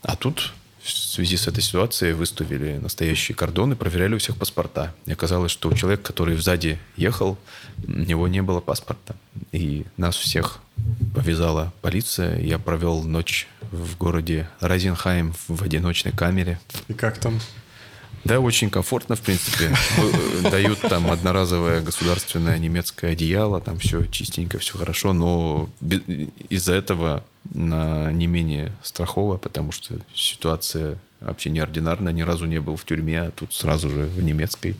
а тут в связи с этой ситуацией выставили настоящие кордоны, проверяли у всех паспорта. И оказалось, что у человека, который сзади ехал, у него не было паспорта. И нас всех повязала полиция. Я провел ночь в городе Розенхайм в одиночной камере. И как там? Да, очень комфортно, в принципе. Дают там одноразовое государственное немецкое одеяло, там все чистенько, все хорошо, но из-за этого на не менее страхово, потому что ситуация вообще неординарная, ни разу не был в тюрьме, а тут сразу же в немецкой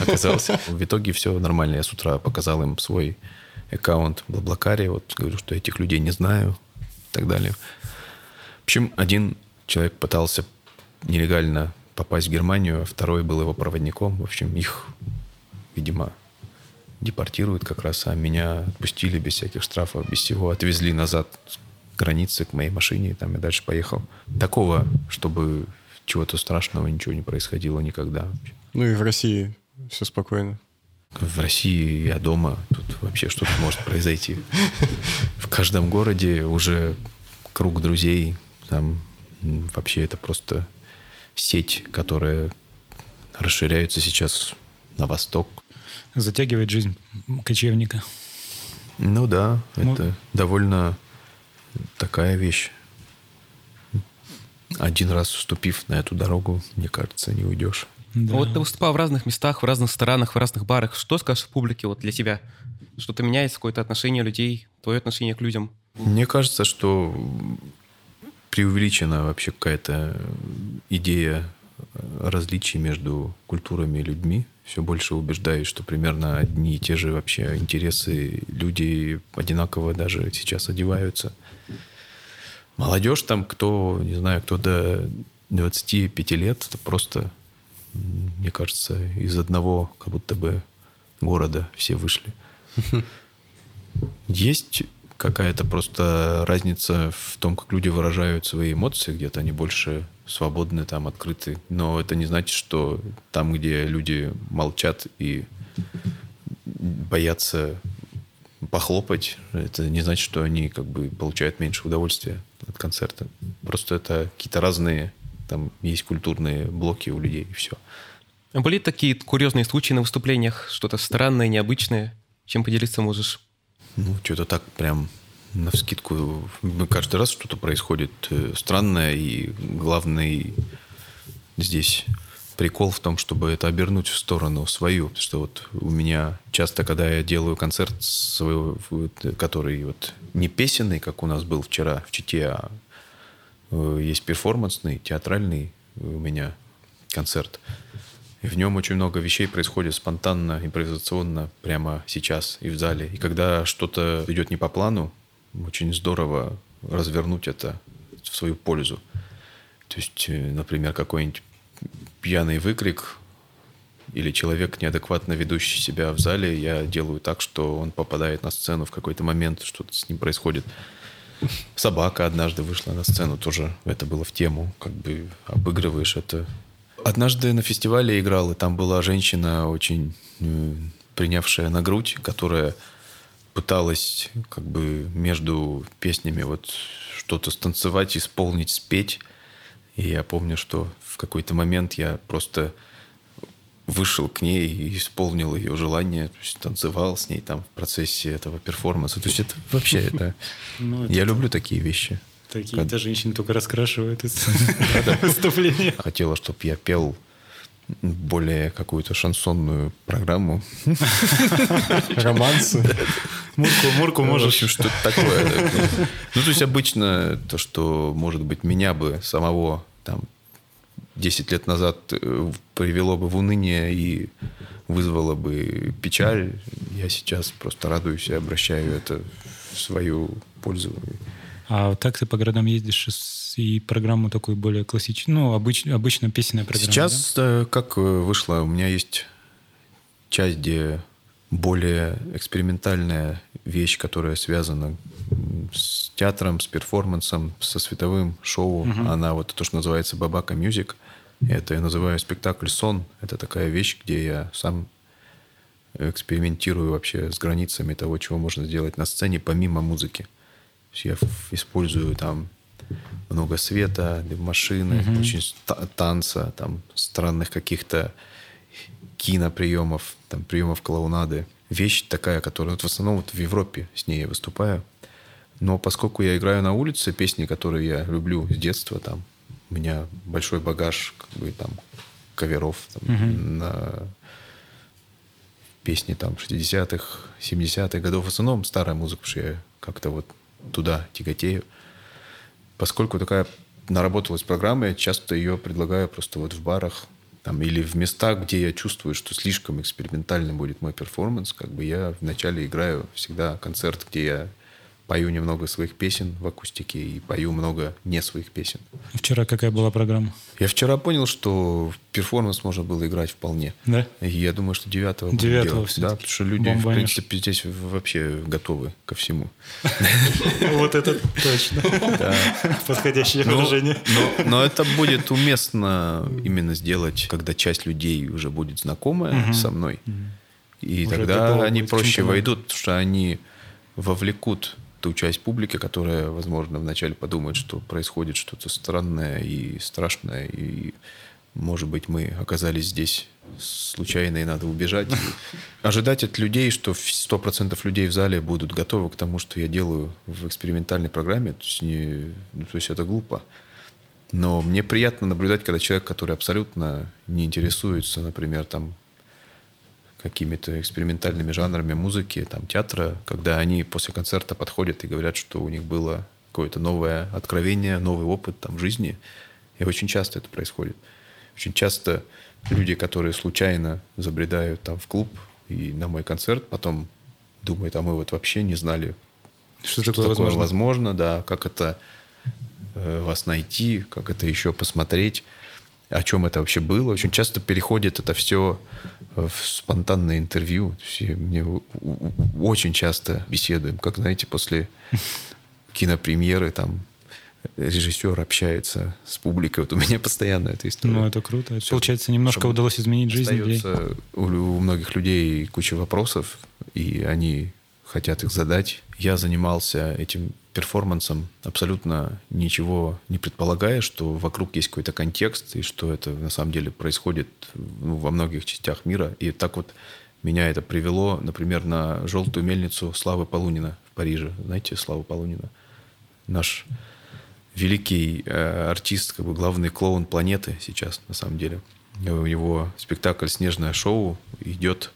оказался. В итоге все нормально. Я с утра показал им свой аккаунт в Блаблакаре, вот говорю, что этих людей не знаю и так далее. В общем, один человек пытался нелегально попасть в Германию, а второй был его проводником. В общем, их, видимо, депортируют как раз, а меня отпустили без всяких штрафов, без всего. Отвезли назад с границы к моей машине, и там я дальше поехал. Такого, чтобы чего-то страшного ничего не происходило никогда. Ну и в России все спокойно. В России я дома, тут вообще что-то может произойти. В каждом городе уже круг друзей, там вообще это просто сеть, которая расширяется сейчас на восток. Затягивает жизнь кочевника. Ну да, ну, это довольно такая вещь. Один раз вступив на эту дорогу, мне кажется, не уйдешь. Да. Вот ты выступал в разных местах, в разных странах, в разных барах. Что скажешь публике вот для тебя? Что-то меняется, какое-то отношение людей, твое отношение к людям? Мне кажется, что преувеличена вообще какая-то идея различий между культурами и людьми. Все больше убеждаюсь, что примерно одни и те же вообще интересы люди одинаково даже сейчас одеваются. Молодежь там, кто, не знаю, кто до 25 лет, это просто, мне кажется, из одного как будто бы города все вышли. Есть какая-то просто разница в том, как люди выражают свои эмоции, где-то они больше свободны, там, открыты. Но это не значит, что там, где люди молчат и боятся похлопать, это не значит, что они как бы получают меньше удовольствия от концерта. Просто это какие-то разные, там есть культурные блоки у людей, и все. А были такие курьезные случаи на выступлениях? Что-то странное, необычное? Чем поделиться можешь? Ну, что-то так прям на вскидку. Каждый раз что-то происходит э, странное, и главный здесь прикол в том, чтобы это обернуть в сторону свою. Потому что вот у меня часто, когда я делаю концерт, свой, который вот не песенный, как у нас был вчера в Чите, а э, есть перформансный, театральный у меня концерт – и в нем очень много вещей происходит спонтанно, импровизационно, прямо сейчас и в зале. И когда что-то идет не по плану, очень здорово развернуть это в свою пользу. То есть, э, например, какой-нибудь пьяный выкрик или человек, неадекватно ведущий себя в зале, я делаю так, что он попадает на сцену в какой-то момент, что-то с ним происходит. Собака однажды вышла на сцену, тоже это было в тему, как бы обыгрываешь это Однажды на фестивале играл, и там была женщина, очень э, принявшая на грудь, которая пыталась как бы между песнями вот что-то станцевать, исполнить, спеть. И я помню, что в какой-то момент я просто вышел к ней и исполнил ее желание, то есть танцевал с ней там в процессе этого перформанса. То есть это вообще это... Ну, я люблю такие вещи. Такие-то женщины только раскрашивают выступления. Хотела, чтобы я пел более какую-то шансонную программу. Романсы. Мурку, мурку можешь. В общем, что-то такое. Ну, то есть обычно то, что, может быть, меня бы самого там 10 лет назад э, привело бы в уныние и вызвало бы печаль, я сейчас просто радуюсь и обращаю это в свою пользу. А так ты по городам ездишь и программу такую более классическую, ну, обыч, обычно песенная программа, Сейчас, да? как э, вышло, у меня есть часть, где более экспериментальная вещь, которая связана с театром, с перформансом, со световым шоу. Угу. Она вот то, что называется Бабака Мюзик. Это я называю спектакль «Сон». Это такая вещь, где я сам экспериментирую вообще с границами того, чего можно сделать на сцене помимо музыки. Я использую там много света, машины, mm-hmm. очень танца, там странных каких-то киноприемов, там приемов клоунады. Вещь такая, которая вот в основном вот в Европе с ней я выступаю. Но поскольку я играю на улице, песни, которые я люблю с детства, там у меня большой багаж как бы там каверов там, mm-hmm. на песни там 60-х, 70-х годов. В основном старая музыка, потому что я как-то вот туда тяготею. Поскольку такая наработалась программа, я часто ее предлагаю просто вот в барах там, или в местах, где я чувствую, что слишком экспериментальный будет мой перформанс, как бы я вначале играю всегда концерт, где я пою немного своих песен в акустике и пою много не своих песен. Вчера какая была программа? Я вчера понял, что перформанс можно было играть вполне. Да? И я думаю, что девятого Девятого Да, потому что люди, Бомбанешь. в принципе, здесь вообще готовы ко всему. Вот это точно. Подходящее выражение. Но это будет уместно именно сделать, когда часть людей уже будет знакомая со мной. И тогда они проще войдут, потому что они вовлекут ту часть публики, которая, возможно, вначале подумает, что происходит что-то странное и страшное, и, может быть, мы оказались здесь случайно и надо убежать. И ожидать от людей, что 100% людей в зале будут готовы к тому, что я делаю в экспериментальной программе, то есть, не, ну, то есть это глупо. Но мне приятно наблюдать, когда человек, который абсолютно не интересуется, например, там, какими-то экспериментальными жанрами музыки, там, театра, когда они после концерта подходят и говорят, что у них было какое-то новое откровение, новый опыт там, жизни. И очень часто это происходит. Очень часто люди, которые случайно забредают там в клуб и на мой концерт, потом думают, а мы вот вообще не знали, что, что такое, такое возможно. возможно, да, как это э, вас найти, как это еще посмотреть о чем это вообще было. Очень часто переходит это все в спонтанное интервью. Мне очень часто беседуем, как, знаете, после кинопремьеры там режиссер общается с публикой. Вот у меня постоянно эта история. Ну, это круто. Все, Получается, немножко удалось изменить жизнь людей. У, у многих людей куча вопросов, и они хотят их задать. Я занимался этим перформансом, абсолютно ничего не предполагая, что вокруг есть какой-то контекст, и что это на самом деле происходит ну, во многих частях мира. И так вот меня это привело, например, на желтую мельницу Славы Полунина в Париже. Знаете Славу Полунина? Наш великий э, артист, как бы главный клоун планеты сейчас, на самом деле. У него спектакль «Снежное шоу» идет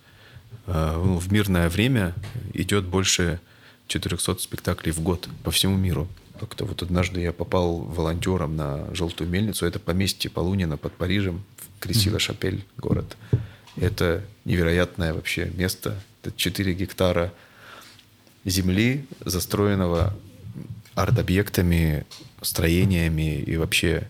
э, в мирное время, идет больше 400 спектаклей в год по всему миру. Как-то вот однажды я попал волонтером на «Желтую мельницу». Это поместье Полунина под Парижем, Кресила-Шапель город. Это невероятное вообще место. Это 4 гектара земли, застроенного арт-объектами, строениями и вообще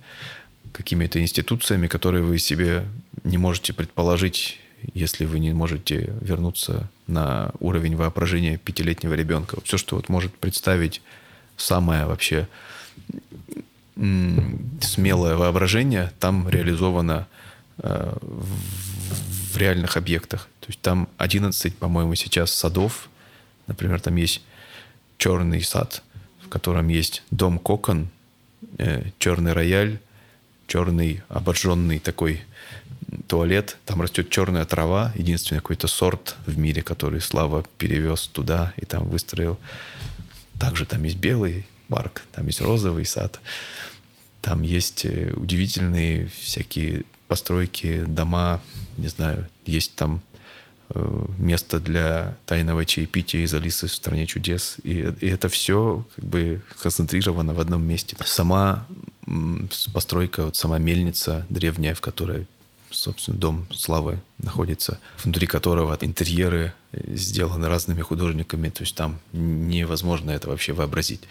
какими-то институциями, которые вы себе не можете предположить если вы не можете вернуться на уровень воображения пятилетнего ребенка. Все, что вот может представить самое вообще смелое воображение, там реализовано э, в, в реальных объектах. То есть там 11, по-моему, сейчас садов. Например, там есть черный сад, в котором есть дом кокон, э, черный рояль, черный обожженный такой туалет, там растет черная трава, единственный какой-то сорт в мире, который Слава перевез туда и там выстроил. Также там есть белый парк, там есть розовый сад, там есть э, удивительные всякие постройки, дома, не знаю, есть там э, место для тайного чаепития из Алисы в стране чудес. И, и это все как бы концентрировано в одном месте. Сама постройка, вот сама мельница древняя, в которой собственно, дом славы находится, внутри которого интерьеры сделаны разными художниками, то есть там невозможно это вообще вообразить.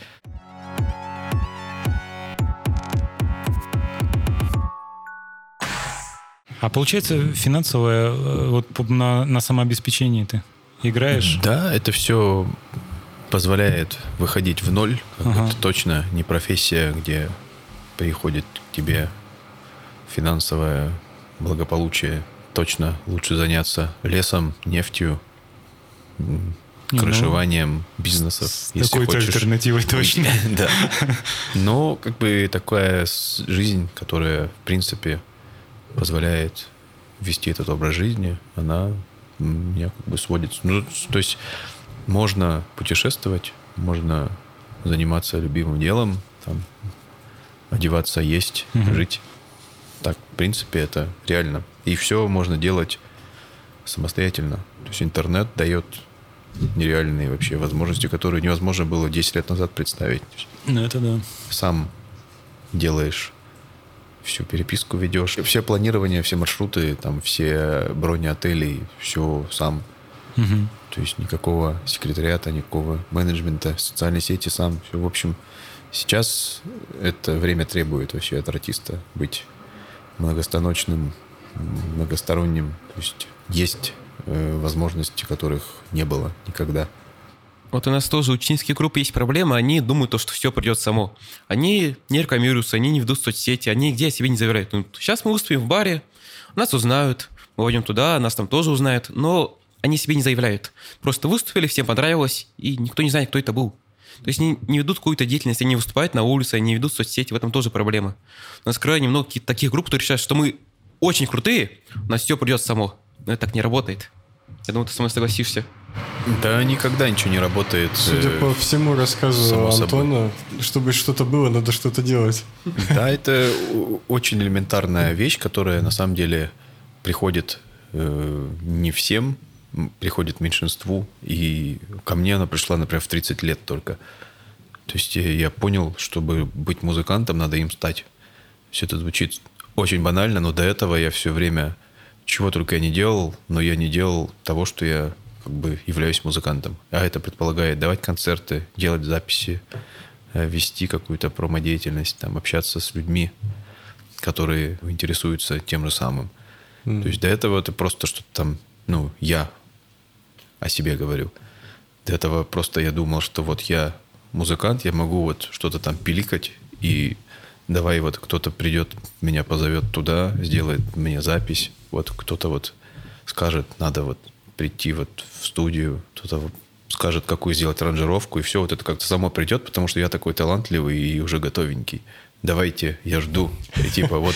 А получается финансовое э, вот на, на самообеспечении ты играешь? Да, это все позволяет выходить в ноль. Ага. Это точно не профессия, где приходит к тебе финансовое благополучие. Точно лучше заняться лесом, нефтью, ну, крышеванием бизнесов. С если хочешь. альтернативой точно. Да. Но как бы такая жизнь, которая, в принципе, позволяет вести этот образ жизни, она меня как бы сводит. Ну, то есть можно путешествовать, можно заниматься любимым делом, там, одеваться, есть, жить. Так, в принципе, это реально. И все можно делать самостоятельно. То есть интернет дает нереальные вообще возможности, которые невозможно было 10 лет назад представить. Ну, это да. Сам делаешь всю переписку ведешь, все планирования, все маршруты, там все брони отелей, все сам. Мгм. То есть никакого секретариата, никакого менеджмента, социальные сети сам. Все, в общем, сейчас это время требует вообще от артиста быть многостаночным, многосторонним. То есть есть э, возможности, которых не было никогда. Вот у нас тоже ученические группы есть проблема, они думают, то, что все придет само. Они не рекламируются, они не ведут соцсети, они нигде о себе не заявляют. Ну, сейчас мы выступим в баре, нас узнают, мы пойдем туда, нас там тоже узнают, но они себе не заявляют. Просто выступили, всем понравилось, и никто не знает, кто это был. То есть они не ведут какую-то деятельность, они не выступают на улице, они не ведут соцсети, в этом тоже проблема. У нас крайне много каких-то таких групп, которые решают, что мы очень крутые, у нас все придет само. Но это так не работает. Я думаю, ты со мной согласишься. Да, никогда ничего не работает. Судя э, по всему рассказу само собой. Антона, чтобы что-то было, надо что-то делать. Да, это очень элементарная вещь, которая на самом деле приходит э, не всем, приходит меньшинству. И ко мне она пришла, например, в 30 лет только. То есть я, понял, чтобы быть музыкантом, надо им стать. Все это звучит очень банально, но до этого я все время чего только я не делал, но я не делал того, что я как бы являюсь музыкантом. А это предполагает давать концерты, делать записи, э, вести какую-то промо-деятельность, там, общаться с людьми, которые интересуются тем же самым. М. То есть до этого это просто что-то там, ну, я о себе говорю. До этого просто я думал, что вот я музыкант, я могу вот что-то там пиликать, и давай вот кто-то придет, меня позовет туда, сделает мне запись, вот кто-то вот скажет, надо вот прийти вот в студию, кто-то скажет, какую сделать аранжировку, и все вот это как-то само придет, потому что я такой талантливый и уже готовенький. Давайте, я жду. И типа вот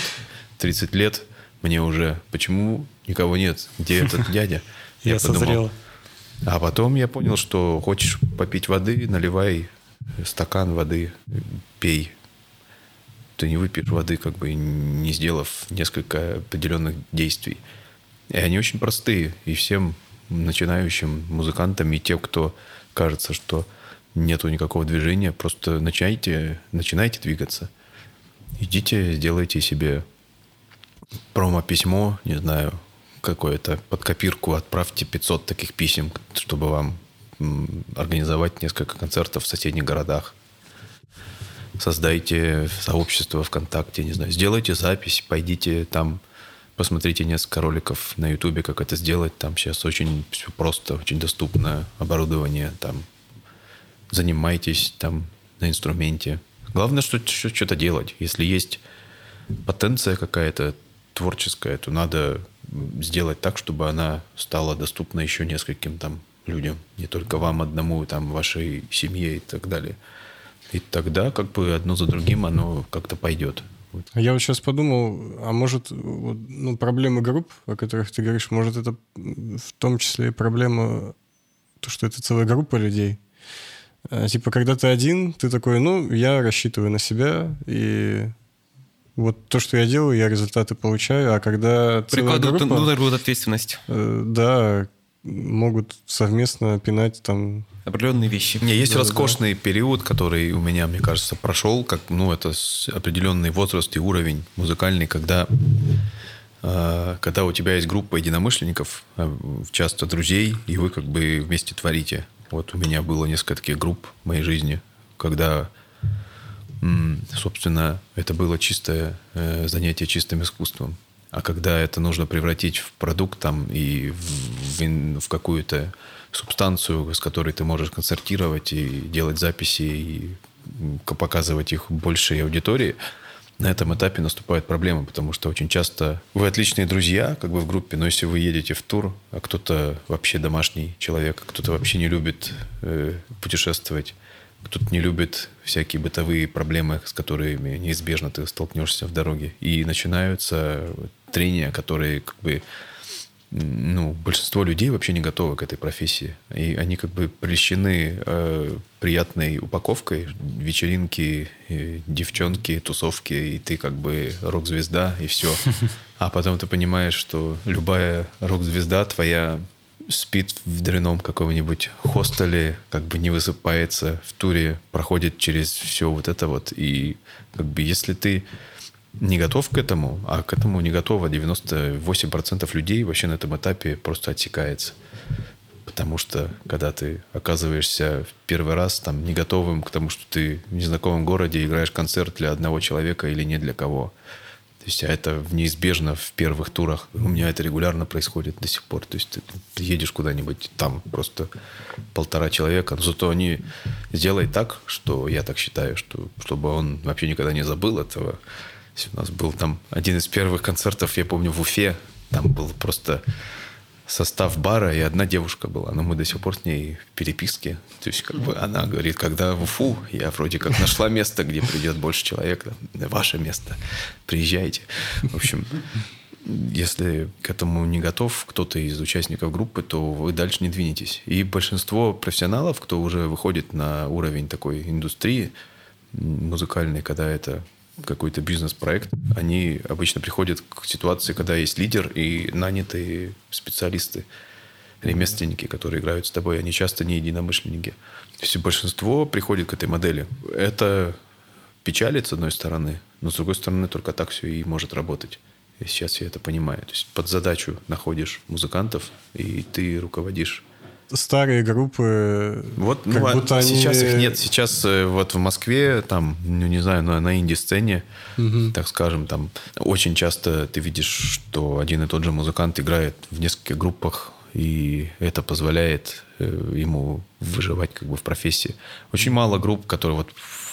30 лет, мне уже, почему никого нет? Где этот дядя? Я созрел. А потом я понял, что хочешь попить воды, наливай стакан воды, пей. Ты не выпьешь воды, как бы не сделав несколько определенных действий. И они очень простые. И всем начинающим музыкантам, и тем, кто кажется, что нету никакого движения, просто начинайте, начинайте двигаться. Идите, сделайте себе промо-письмо, не знаю, какое-то под копирку, отправьте 500 таких писем, чтобы вам организовать несколько концертов в соседних городах. Создайте сообщество ВКонтакте, не знаю, сделайте запись, пойдите там, посмотрите несколько роликов на Ютубе, как это сделать. Там сейчас очень все просто, очень доступно оборудование, там занимайтесь там на инструменте. Главное, что что- что-то делать. Если есть потенция какая-то творческая, то надо сделать так, чтобы она стала доступна еще нескольким там людям, не только вам одному, там, вашей семье и так далее. И тогда как бы одно за другим оно как-то пойдет. А Я вот сейчас подумал, а может, ну, проблемы групп, о которых ты говоришь, может, это в том числе и проблема, то, что это целая группа людей. А, Типа, когда ты один, ты такой, ну, я рассчитываю на себя, и вот то, что я делаю, я результаты получаю, а когда целая Прикладывают группа, ну, народ ответственность. э, да, могут совместно пинать там Определенные вещи. Не, есть Да, роскошный период, который у меня, мне кажется, прошел, как, ну, это определенный возраст и уровень музыкальный, когда, э, когда у тебя есть группа единомышленников, э, часто друзей, и вы как бы вместе творите. Вот у меня было несколько таких групп в моей жизни, когда, собственно, это было чистое э, занятие чистым искусством. А когда это нужно превратить в продукт там и в, в, в какую-то субстанцию, с которой ты можешь концертировать и делать записи и показывать их большей аудитории, на этом этапе наступают проблемы, потому что очень часто вы отличные друзья, как бы в группе, но если вы едете в тур, а кто-то вообще домашний человек, кто-то вообще не любит э, путешествовать, кто-то не любит всякие бытовые проблемы, с которыми неизбежно ты столкнешься в дороге, и начинаются трения, которые как бы ну, большинство людей вообще не готовы к этой профессии. И они как бы прельщены э, приятной упаковкой, вечеринки, и девчонки, тусовки, и ты как бы рок-звезда, и все. А потом ты понимаешь, что любая рок-звезда твоя спит в дряном каком-нибудь хостеле, как бы не высыпается в туре, проходит через все вот это вот. И как бы если ты не готов к этому, а к этому не готово 98% людей вообще на этом этапе просто отсекается. Потому что, когда ты оказываешься в первый раз там не готовым к тому, что ты в незнакомом городе играешь концерт для одного человека или не для кого. То есть а это неизбежно в первых турах. У меня это регулярно происходит до сих пор. То есть ты, едешь куда-нибудь, там просто полтора человека, но зато они сделают так, что я так считаю, что чтобы он вообще никогда не забыл этого, у нас был там один из первых концертов, я помню, в Уфе. Там был просто состав бара, и одна девушка была, но мы до сих пор с ней в переписке. То есть, как бы она говорит, когда в Уфу, я вроде как нашла место, где придет больше человек, ваше место, приезжайте. В общем, если к этому не готов кто-то из участников группы, то вы дальше не двинетесь. И большинство профессионалов, кто уже выходит на уровень такой индустрии музыкальной, когда это какой-то бизнес-проект, они обычно приходят к ситуации, когда есть лидер и нанятые специалисты, ремесленники, которые играют с тобой, они часто не единомышленники. Есть большинство приходит к этой модели. Это печалит, с одной стороны, но с другой стороны только так все и может работать. И сейчас я это понимаю. То есть под задачу находишь музыкантов, и ты руководишь старые группы. Вот, как ну, а будто они... сейчас их нет. Сейчас э, вот в Москве, там, ну не знаю, на, на инди-сцене, угу. так скажем, там очень часто ты видишь, что один и тот же музыкант играет в нескольких группах, и это позволяет э, ему выживать как бы в профессии. Очень мало групп, которые вот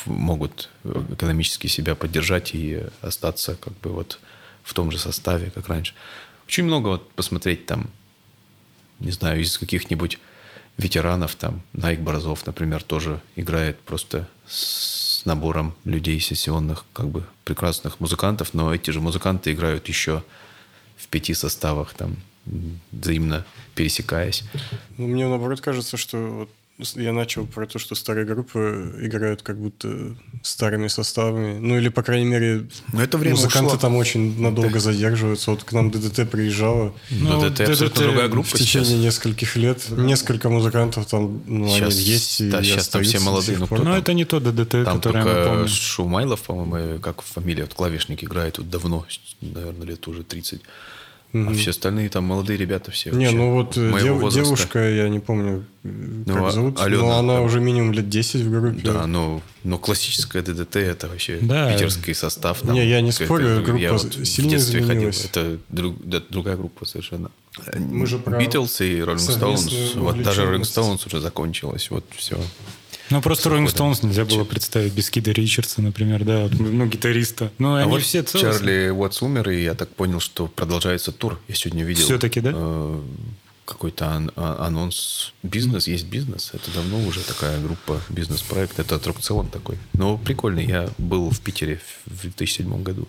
могут экономически себя поддержать и остаться как бы вот в том же составе, как раньше. Очень много вот посмотреть там не знаю, из каких-нибудь ветеранов, там, Найк Борзов, например, тоже играет просто с набором людей сессионных, как бы прекрасных музыкантов, но эти же музыканты играют еще в пяти составах, там, взаимно пересекаясь. Ну, мне наоборот кажется, что вот я начал про то, что старые группы играют как будто старыми составами. Ну, или, по крайней мере, Но это время музыканты ушло. там очень надолго задерживаются. Вот к нам ДДТ приезжала. Ну, ДДТ, ДДТ абсолютно другая группа В течение сейчас. нескольких лет. Несколько музыкантов там, ну, сейчас, они есть да, и сейчас там все молодые. Ну, Но там? это не то ДДТ, там которое мы помним. Шумайлов, по-моему, как фамилия, вот клавишник играет вот давно, наверное, лет уже 30. А все остальные там молодые ребята все. Не, ну вот э, дев, девушка, я не помню, ну, как а, зовут, Алена, но она там, уже минимум лет 10 в группе. Да, но, но классическая ДДТ это вообще да. питерский состав. Там, не, я не спорю, группа я вот сильно в детстве изменилась. ходил. Это друг, да, другая группа совершенно. Мы же Битлз и Роллинг Стоунс. Вот даже Роллинг Стоунс уже закончилась. Вот все. Ну, просто Rolling Stones нельзя было представить без Кида Ричардса, например, да, ну, гитариста. Ну, а они вот все целостные. Чарли Уотс умер, и я так понял, что продолжается тур. Я сегодня видел. Все-таки, да? Э, какой-то ан- а, анонс. Бизнес есть бизнес. Это давно уже такая группа, бизнес-проект. Это аттракцион такой. Но прикольный. Я был в Питере в 2007 году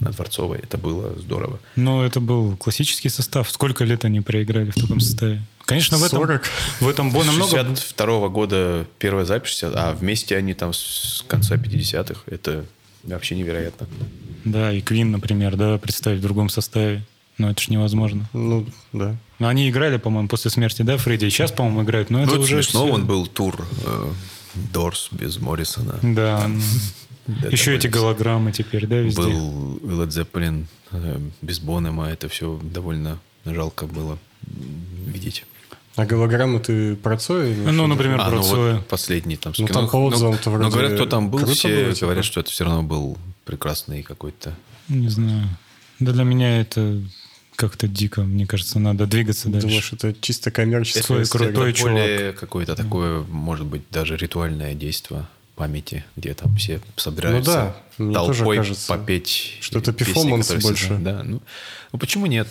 на Дворцовой. Это было здорово. Но это был классический состав. Сколько лет они проиграли в таком составе? Конечно, в этом, 40. в этом бо намного... 62 года первая запись, а вместе они там с конца 50-х. Это вообще невероятно. Да, и Квин, например, да, представить в другом составе. Но это ж невозможно. Ну, да. Но они играли, по-моему, после смерти, да, Фредди? И сейчас, по-моему, играют. Но ну, это, это уже смешно, все... он был тур э, Дорс без Моррисона. Да. Да, Еще эти голограммы теперь, да, везде? Был Led Zeppelin э, без Бонема, это все довольно жалко было видеть. А голограммы ты про Цоя? Ну, например, а, про ну, Цоя. Вот последний там. Ну, там по отзывам-то вроде... Но говорят, кто там был, все было, типа? говорят, что это все равно был прекрасный какой-то... Не знаю. Да для меня это как-то дико. Мне кажется, надо двигаться дальше. Думаешь, это чисто коммерческое история? крутой Это более какое-то такое, может быть, даже ритуальное действие памяти, где там все собираются Ну да, мне тоже толпой кажется, попеть. что это все больше. Да, ну, ну почему нет?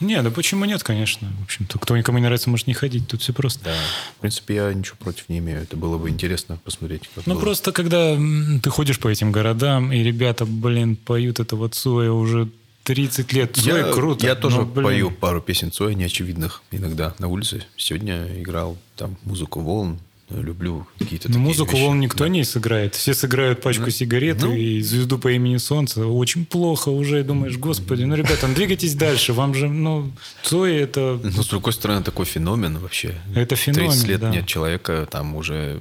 Не, да почему нет, конечно. В общем-то, кто никому не нравится, может не ходить. Тут все просто. Да. В принципе, я ничего против не имею. Это было бы интересно посмотреть. Ну, было. просто когда ты ходишь по этим городам, и ребята, блин, поют это вот Цоя уже 30 лет. Цоя я, круто. Я тоже но, блин, пою пару песен Цоя неочевидных иногда на улице. Сегодня играл там музыку волн. Люблю какие-то Ну, такие музыку вещи. волн никто Да. не сыграет. Все сыграют пачку Ну, сигарет ну. и звезду по имени Солнце. Очень плохо уже. Думаешь, господи, ну, ребята, ну, двигайтесь дальше. Вам же, ну, Цоя это... Но, с другой стороны, такой феномен вообще. Это феномен, 30 лет да. нет человека, там уже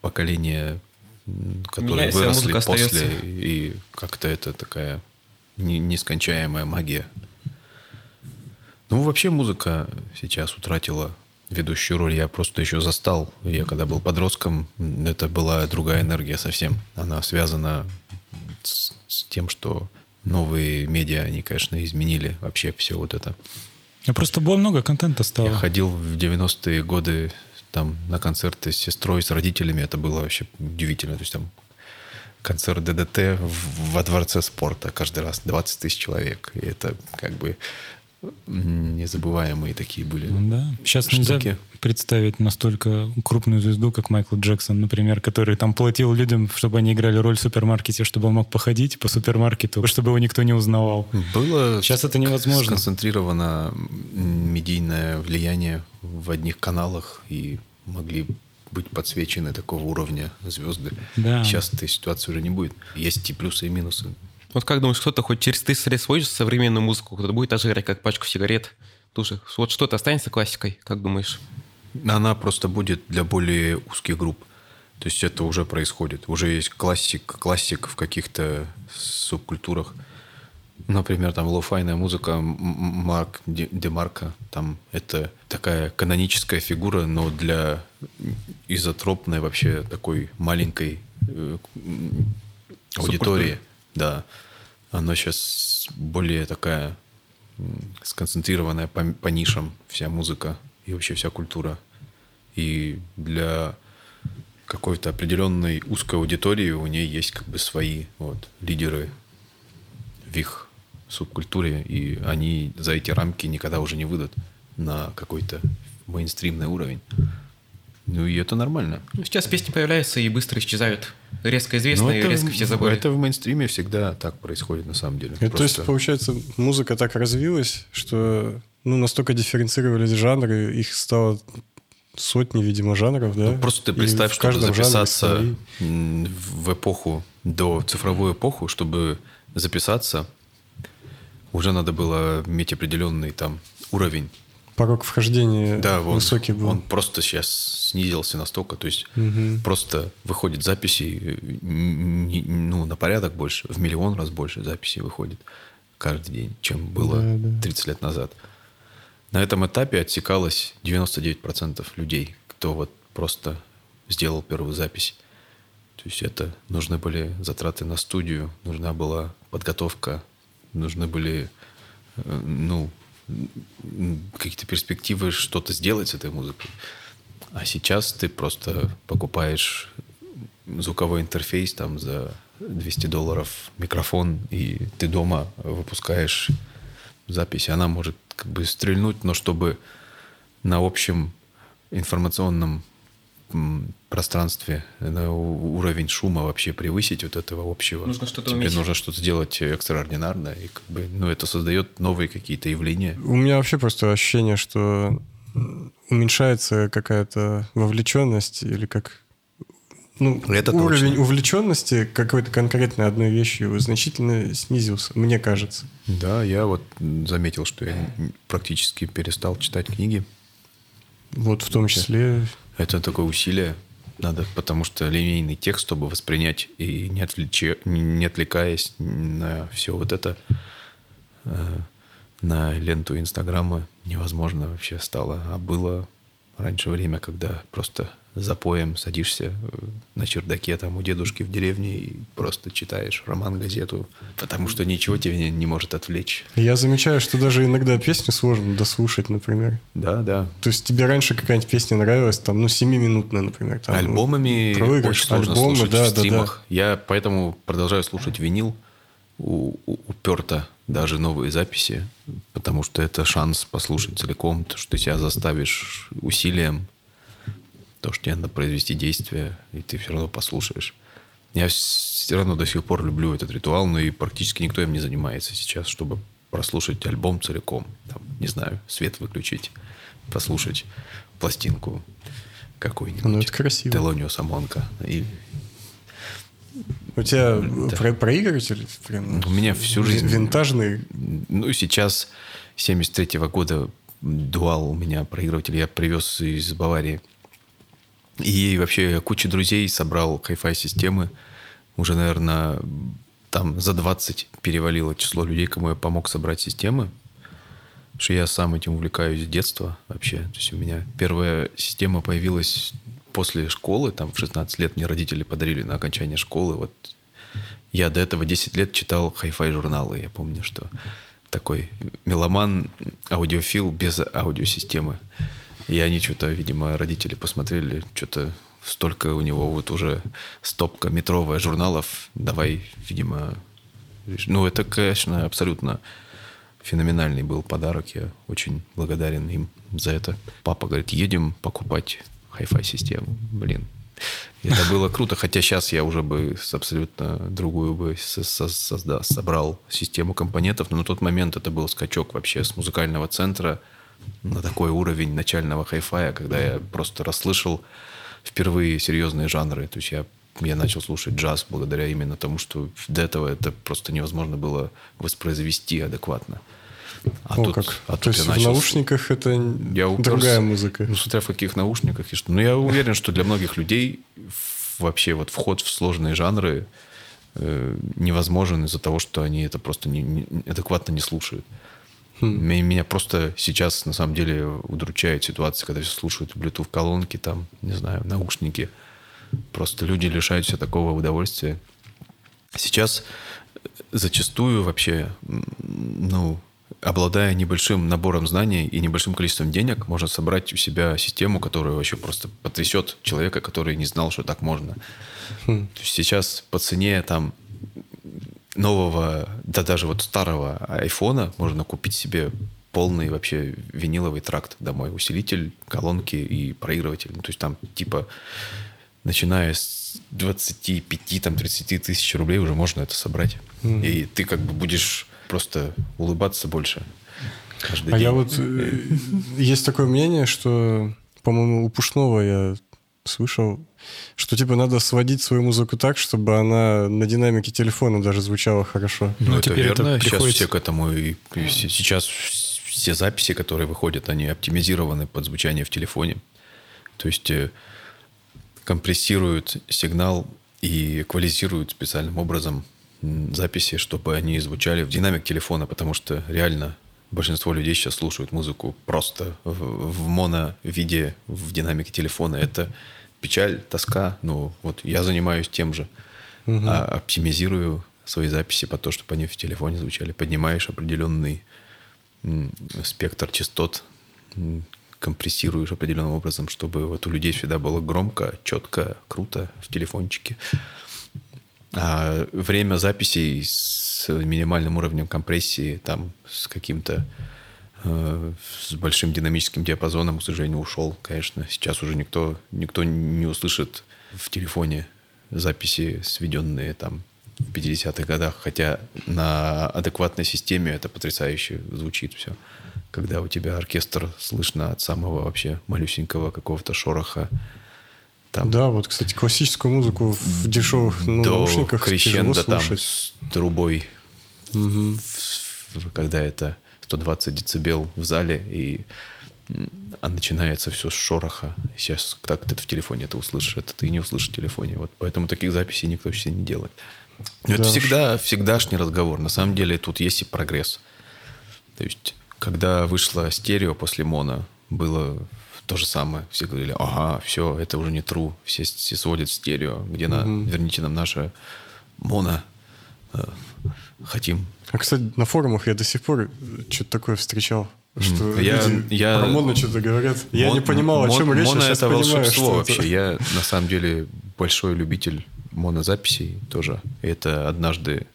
поколение, а выросли после, остается. и как-то это такая не- нескончаемая магия. Ну, вообще музыка сейчас утратила ведущую роль. Я просто еще застал. Я когда был подростком, это была другая энергия совсем. Она связана с, с тем, что новые медиа, они, конечно, изменили вообще все вот это. Ну, Просто было много контента стало. Я ходил в 90-е годы там на концерты с сестрой, с родителями. Это было вообще удивительно. То есть там концерт ДДТ в- во дворце спорта каждый раз 20 тысяч человек. И это как бы незабываемые такие были. Ну Да. Сейчас штуки. нельзя представить настолько крупную звезду, как Майкл Джексон, например, который там платил людям, чтобы они играли роль в супермаркете, чтобы он мог походить по супермаркету, чтобы его никто не узнавал. Было Сейчас это невозможно. сконцентрировано медийное влияние в одних каналах и могли быть подсвечены такого уровня звезды. Да. Сейчас этой ситуации уже не будет. Есть и плюсы, и минусы. Вот как думаешь, кто-то хоть через 30 лет сводит современную музыку, кто-то будет даже играть как пачку сигарет? Тоже. Вот что-то останется классикой, как думаешь? Она просто будет для более узких групп. То есть это уже происходит. Уже есть классик, классик в каких-то субкультурах. Например, там лоу-файная музыка Мак Де- Демарко. Там это такая каноническая фигура, но для изотропной вообще такой маленькой э, аудитории. Да. Оно сейчас более такая сконцентрированная по, по нишам вся музыка и вообще вся культура. И для какой-то определенной узкой аудитории у нее есть как бы свои вот, лидеры в их субкультуре, и они за эти рамки никогда уже не выйдут на какой-то мейнстримный уровень. Ну и это нормально. Ну, сейчас песни появляются и быстро исчезают. Резко известные, Но это, резко все забыли. это в мейнстриме всегда так происходит на самом деле. Это, то есть, Просто- получается, музыка так развилась, что ну, настолько дифференцировались жанры, их стало сотни, видимо, жанров, да? Ну, просто ты представь, жанре записаться в эпоху, до цифровую эпоху, чтобы записаться, уже надо было иметь определенный там уровень. Порог вхождения Да, он, высокий был. он просто сейчас снизился настолько, то есть просто выходит н- ну, на порядок больше, в миллион раз больше записей выходит каждый день, чем было Да, да. 30 лет назад. На этом этапе отсекалось 99% людей, кто вот просто сделал первую запись. То есть это нужны были затраты на студию, нужна была подготовка, нужны были э, ну, какие-то перспективы что-то сделать с этой музыкой. А сейчас ты просто покупаешь звуковой интерфейс там за 200 долларов, микрофон, и ты дома выпускаешь запись. Она может как бы стрельнуть, но чтобы на общем информационном пространстве на уровень шума вообще превысить вот этого общего. Нужно что-то Тебе уметь. нужно что-то сделать экстраординарное, и как бы, ну, это создает новые какие-то явления. У меня вообще просто ощущение, что уменьшается какая-то вовлеченность или как ну, Это уровень точно. увлеченности какой-то конкретной одной вещью значительно снизился, мне кажется. Да, я вот заметил, что я практически перестал читать книги. Вот в том числе Это такое усилие надо, потому что линейный текст, чтобы воспринять и не, отвлече- не отвлекаясь на все вот это, э, на ленту Инстаграма невозможно вообще стало. А было раньше время, когда просто запоем садишься э, на чердаке там у дедушки в деревне и просто читаешь роман, газету, потому что ничего тебя не, не может отвлечь. Я замечаю, что даже иногда песню сложно дослушать, например. Да, да. То есть тебе раньше какая-нибудь песня нравилась, там, ну, 7-минутная, например. Там, Альбомами ну, проигрыш, очень сложно альбомы, слушать да, в да, да. стримах. Я поэтому продолжаю слушать винил у, у- уперто даже новые записи, потому что это шанс послушать целиком, то, что ты себя заставишь усилием, то, что тебе надо произвести действие, и ты все равно послушаешь. Я все равно до сих пор люблю этот ритуал, но и практически никто им не занимается сейчас, чтобы прослушать альбом целиком. Там, не знаю, свет выключить, послушать пластинку какую-нибудь. Ну, это красиво. Телонио Самонка. И У тебя про- проигрыватель прям у меня всю жизнь... винтажный. Ну, сейчас 73 года дуал у меня проигрыватель я привез из Баварии. И вообще куча друзей собрал хай-фай системы. Уже, наверное, там за 20 перевалило число людей, кому я помог собрать системы. Потому что я сам этим увлекаюсь с детства вообще. То есть у меня первая система появилась после школы, там в 16 лет мне родители подарили на окончание школы. Вот я до этого 10 лет читал хай-фай журналы. Я помню, что такой меломан, аудиофил без аудиосистемы. И они что-то, видимо, родители посмотрели, что-то столько у него вот уже стопка метровая журналов. Давай, видимо... Ну, это, конечно, абсолютно феноменальный был подарок. Я очень благодарен им за это. Папа говорит, едем покупать хай-фай систему. Блин, это было круто, хотя сейчас я уже бы абсолютно другую бы со- со- созда- собрал систему компонентов, но на тот момент это был скачок вообще с музыкального центра на такой уровень начального хай-фая, когда я просто расслышал впервые серьезные жанры. То есть я, я начал слушать джаз благодаря именно тому, что до этого это просто невозможно было воспроизвести адекватно. А О, тут, как. а То тут есть я в начал наушниках это я уперся- другая музыка. Ну, смотря в каких наушниках и что. Но я уверен, что для многих людей вообще вот вход в сложные жанры э, невозможен из-за того, что они это просто не, не- адекватно не слушают. Ме- Меня просто сейчас на самом деле удручает ситуация, когда все слушают Bluetooth колонки, там, не знаю, наушники. Просто люди лишают себя такого удовольствия. Сейчас э, зачастую вообще, ну, обладая небольшим набором знаний и небольшим количеством денег, можно собрать у себя систему, которая вообще просто потрясет человека, который не знал, что так можно. То есть сейчас по цене там нового, да даже вот старого айфона можно купить себе полный вообще виниловый тракт домой. Усилитель, колонки и проигрыватель. Ну, то есть там типа начиная с 25-30 тысяч рублей уже можно это собрать. И ты как бы будешь просто улыбаться больше каждый А день. я вот... э, Есть такое мнение, что, по-моему, у Пушного я слышал, что типа надо сводить свою музыку так, чтобы она на динамике телефона даже звучала хорошо. Ну, Ну, это теперь это верно. Сейчас приходится- все к этому. И, и сейчас все записи, которые выходят, они оптимизированы под звучание в телефоне. То есть э, компрессируют сигнал и эквализируют специальным образом записи, чтобы они звучали в динамик телефона, потому что реально большинство людей сейчас слушают музыку просто в, в моно-виде в динамике телефона. Это печаль, тоска. Ну, вот я занимаюсь тем же. А оптимизирую свои записи по то, чтобы они в телефоне звучали. Поднимаешь определенный спектр частот, компрессируешь определенным образом, чтобы вот у людей всегда было громко, четко, круто в телефончике. А время записей с минимальным уровнем компрессии, там, с каким-то с большим динамическим диапазоном, к сожалению, ушел, конечно. Сейчас уже никто, никто не услышит в телефоне записи, сведенные там в 50-х годах, хотя на адекватной системе это потрясающе звучит все. Когда у тебя оркестр слышно от самого вообще малюсенького какого-то шороха, там, Да, вот, кстати, классическую музыку в дешевых ну, до наушниках крещенда там с трубой, в- когда это 120 децибел в зале, и а начинается все с шороха. Сейчас как ты в телефоне это услышишь, это ты не услышишь в телефоне. Вот поэтому таких записей никто все не делает. Но это Да уж. всегда, всегдашний разговор. На самом деле тут есть и прогресс. То есть, когда вышло стерео после моно, было то же самое. Все говорили, ага, все, это уже не true. Все, все сводят в стерео. Где на, верните нам наше моно. Хотим. А, кстати, на форумах я до сих пор что-то такое встречал. Что Я- люди я- про моно что-то говорят. Я не Мон- понимал, о чем мон- речь, а Моно это понимаю, волшебство вообще. это. Я на самом деле большой любитель монозаписей тоже. И это однажды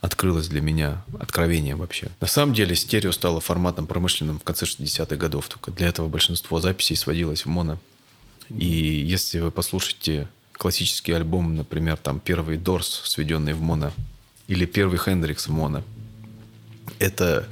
открылось для меня откровение вообще. На самом деле стерео стало форматом промышленным в конце 60-х годов. Только для этого большинство записей сводилось в моно. И если вы послушаете классический альбом, например, там первый Дорс, сведенный в моно, или первый Хендрикс в моно, это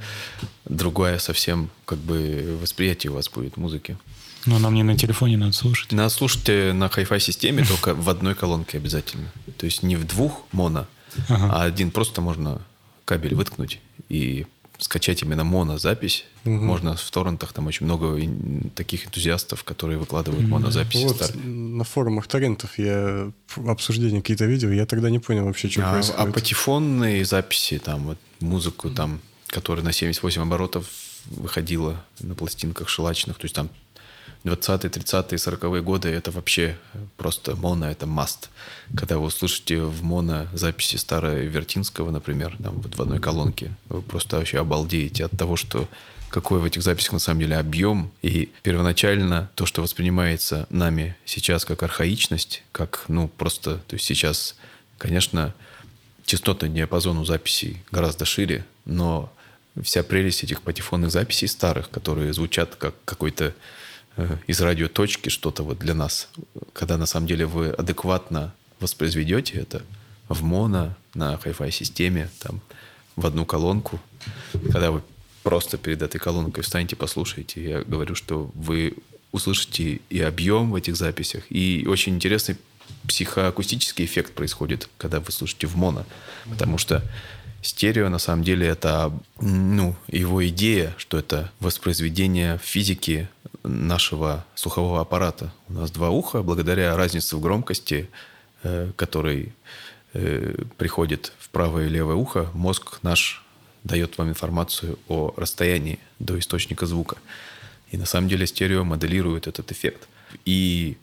другое совсем как бы восприятие у вас будет музыки. Но нам не на телефоне надо слушать. Надо слушать э, на хай-фай системе только в одной колонке обязательно. То есть не в двух моно, а один просто можно кабель выткнуть и скачать именно монозапись. Можно в торрентах, там очень много таких энтузиастов, которые выкладывают монозаписи. Вот старые. на форумах торрентов я обсуждения какие-то видел, я тогда не понял вообще, что А, происходит. а патефонные записи, там вот музыку, там, которая на 78 оборотов выходила на пластинках шелачных, то есть там 20-е, 30-е, 40-е годы, это вообще просто моно, это маст. Когда вы услышите в моно записи старой Вертинского, например, там вот в одной колонке, вы просто вообще обалдеете от того, что какой в этих записях на самом деле объем. И первоначально то, что воспринимается нами сейчас как архаичность, как, ну, просто, то есть сейчас, конечно, частотный диапазон у записей гораздо шире, но вся прелесть этих патефонных записей старых, которые звучат как какой-то из радиоточки что-то вот для нас, когда на самом деле вы адекватно воспроизведете это в моно, на hi-fi системе, там, в одну колонку, когда вы просто перед этой колонкой встанете, послушаете, я говорю, что вы услышите и объем в этих записях, и очень интересный психоакустический эффект происходит, когда вы слушаете в моно. Потому что стерео, на самом деле, это ну, его идея, что это воспроизведение физики нашего слухового аппарата. У нас два уха, благодаря разнице в громкости, э, который э, приходит в правое и левое ухо, мозг наш дает вам информацию о расстоянии до источника звука. И на самом деле стерео моделирует этот эффект. И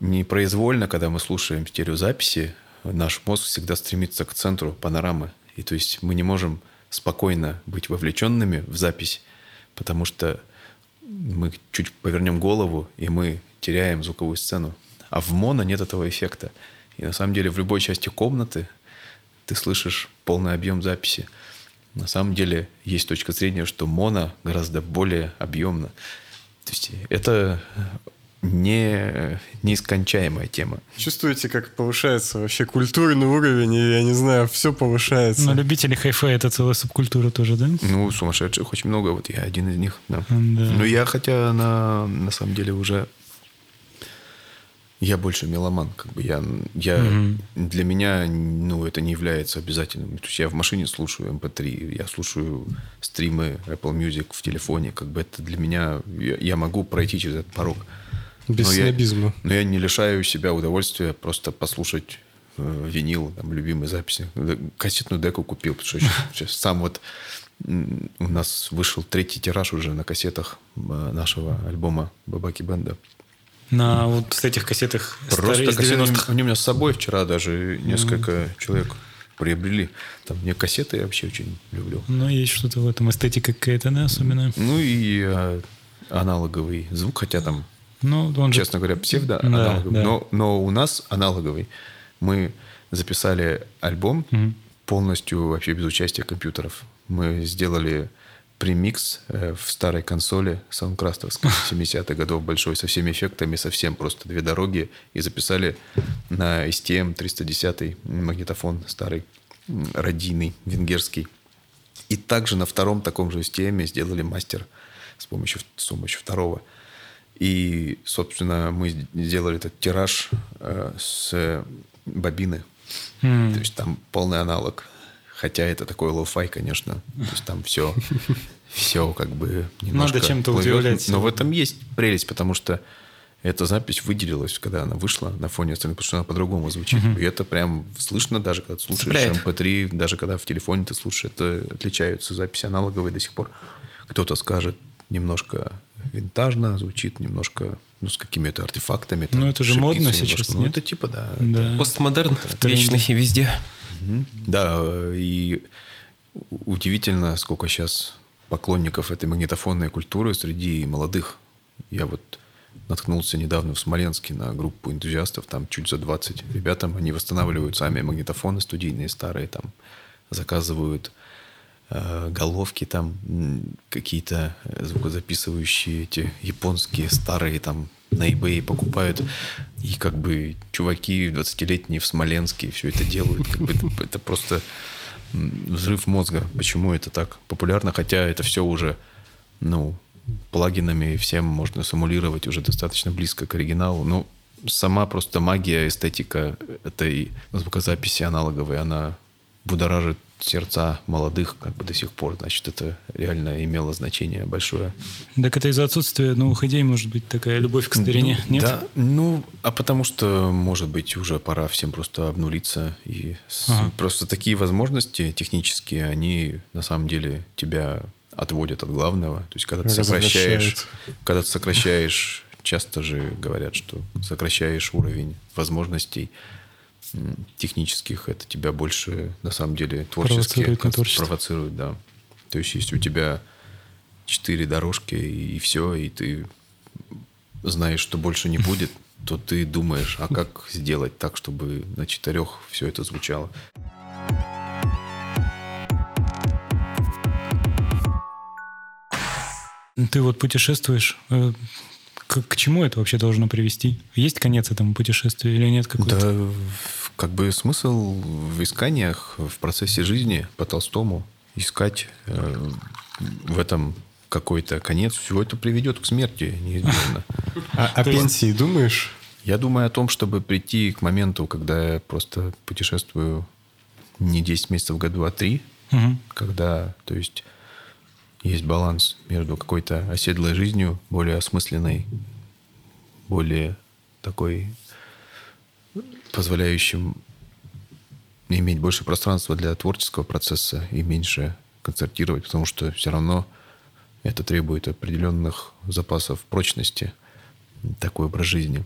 непроизвольно, когда мы слушаем стереозаписи, наш мозг всегда стремится к центру панорамы. И то есть мы не можем спокойно быть вовлеченными в запись, потому что мы чуть повернем голову, и мы теряем звуковую сцену. А в моно нет этого эффекта. И на самом деле в любой части комнаты ты слышишь полный объем записи. На самом деле есть точка зрения, что моно гораздо более объемно. То есть это не неискончаемая тема. Чувствуете, как повышается вообще культурный уровень, и, я не знаю, все повышается. Но любители хай-фай это целая субкультура тоже, да? Ну, сумасшедших очень много, вот я один из них. Да. Да. Ну, я хотя на, на самом деле уже... Я больше меломан, как бы я, я для меня, ну, это не является обязательным. То есть я в машине слушаю MP3, я слушаю стримы Apple Music в телефоне, как бы это для меня, я, я могу пройти через этот порог. Без Но я- снобизма. Но я не лишаю себя удовольствия просто послушать э, винил, там, любимые записи. Кассетную деку купил, потому что щас сам вот у нас вышел третий тираж уже на кассетах э, нашего альбома Бабаки Бенда. На вот с этих кассетах Просто кассеты, 90-х. они у меня с собой вчера даже несколько человек приобрели. Там мне кассеты я вообще очень люблю. Ну, есть что-то в этом. Эстетика какая-то, да, особенно. Ну и э, аналоговый звук, хотя там Ну, он же... честно говоря, псевдо Да, да. Но, но у нас аналоговый. Мы записали альбом полностью вообще без участия компьютеров. Мы сделали премикс э, в старой консоли саундкрастовской 70-х годов большой, со всеми эффектами, совсем просто две дороги, и записали на STM 310 магнитофон старый, м, радийный, венгерский. И также на втором таком же STM сделали мастер с помощью, с помощью второго. И, собственно, мы сделали этот тираж э, с бобины. М. То есть там полный аналог. Хотя это такой lo-fi, конечно. То есть там все, все как бы немножко Надо чем-то удивлять. Но в этом есть прелесть, потому что эта запись выделилась, когда она вышла на фоне остальных, потому что она по-другому звучит. И это прям слышно даже, когда ты слушаешь Цепляет. MP3, даже когда в телефоне ты слушаешь, это отличаются записи аналоговые до сих пор. Кто-то скажет немножко винтажно, звучит немножко ну, с какими-то артефактами. там, Ну, это же модно сейчас, Ну, это типа, да. Да. Постмодерн вечный и везде. Мгм. Да, и удивительно, сколько сейчас поклонников этой магнитофонной культуры среди молодых. Я вот наткнулся недавно в Смоленске на группу энтузиастов, там чуть за 20 ребятам, они восстанавливают сами магнитофоны студийные, старые, там заказывают головки там какие-то э, звукозаписывающие эти японские старые там на eBay покупают. И как бы чуваки 20-летние в Смоленске все это делают. Как бы это, просто взрыв мозга. Почему это так популярно? Хотя это все уже ну плагинами всем можно симулировать уже достаточно близко к оригиналу. Ну сама просто магия эстетика этой звукозаписи аналоговой она будоражит сердца молодых как бы до сих пор. Значит, это реально имело значение большое. Так это из-за отсутствия новых идей, может быть, такая любовь к старине, Ну, нет? Да, ну, а потому что, может быть, уже пора всем просто обнулиться. И Ага. просто такие возможности технические, они на самом деле тебя отводят от главного. То есть, когда ты сокращаешь, когда ты сокращаешь, часто же говорят, что сокращаешь уровень возможностей технических, это тебя больше, на самом деле, творчески Провоцирует на творчество. провоцирует, да. То есть, если у тебя четыре дорожки и все, и ты знаешь, что больше не будет, то ты думаешь, а как сделать так, чтобы на четырех все это звучало. Ты вот путешествуешь. К, к чему это вообще должно привести? Есть конец этому путешествию или нет какой-то? Да, как бы смысл в исканиях, в процессе жизни по Толстому искать э, в этом какой-то конец, все это приведет к смерти неизбежно. А о пенсии думаешь? Я думаю о том, чтобы прийти к моменту, когда я просто путешествую не 10 месяцев в году, а 3, Мгм. когда, то есть, есть баланс между какой-то оседлой жизнью, более осмысленной, более такой позволяющим иметь больше пространства для творческого процесса и меньше концертировать, потому что все равно это требует определенных запасов прочности, такой образ жизни.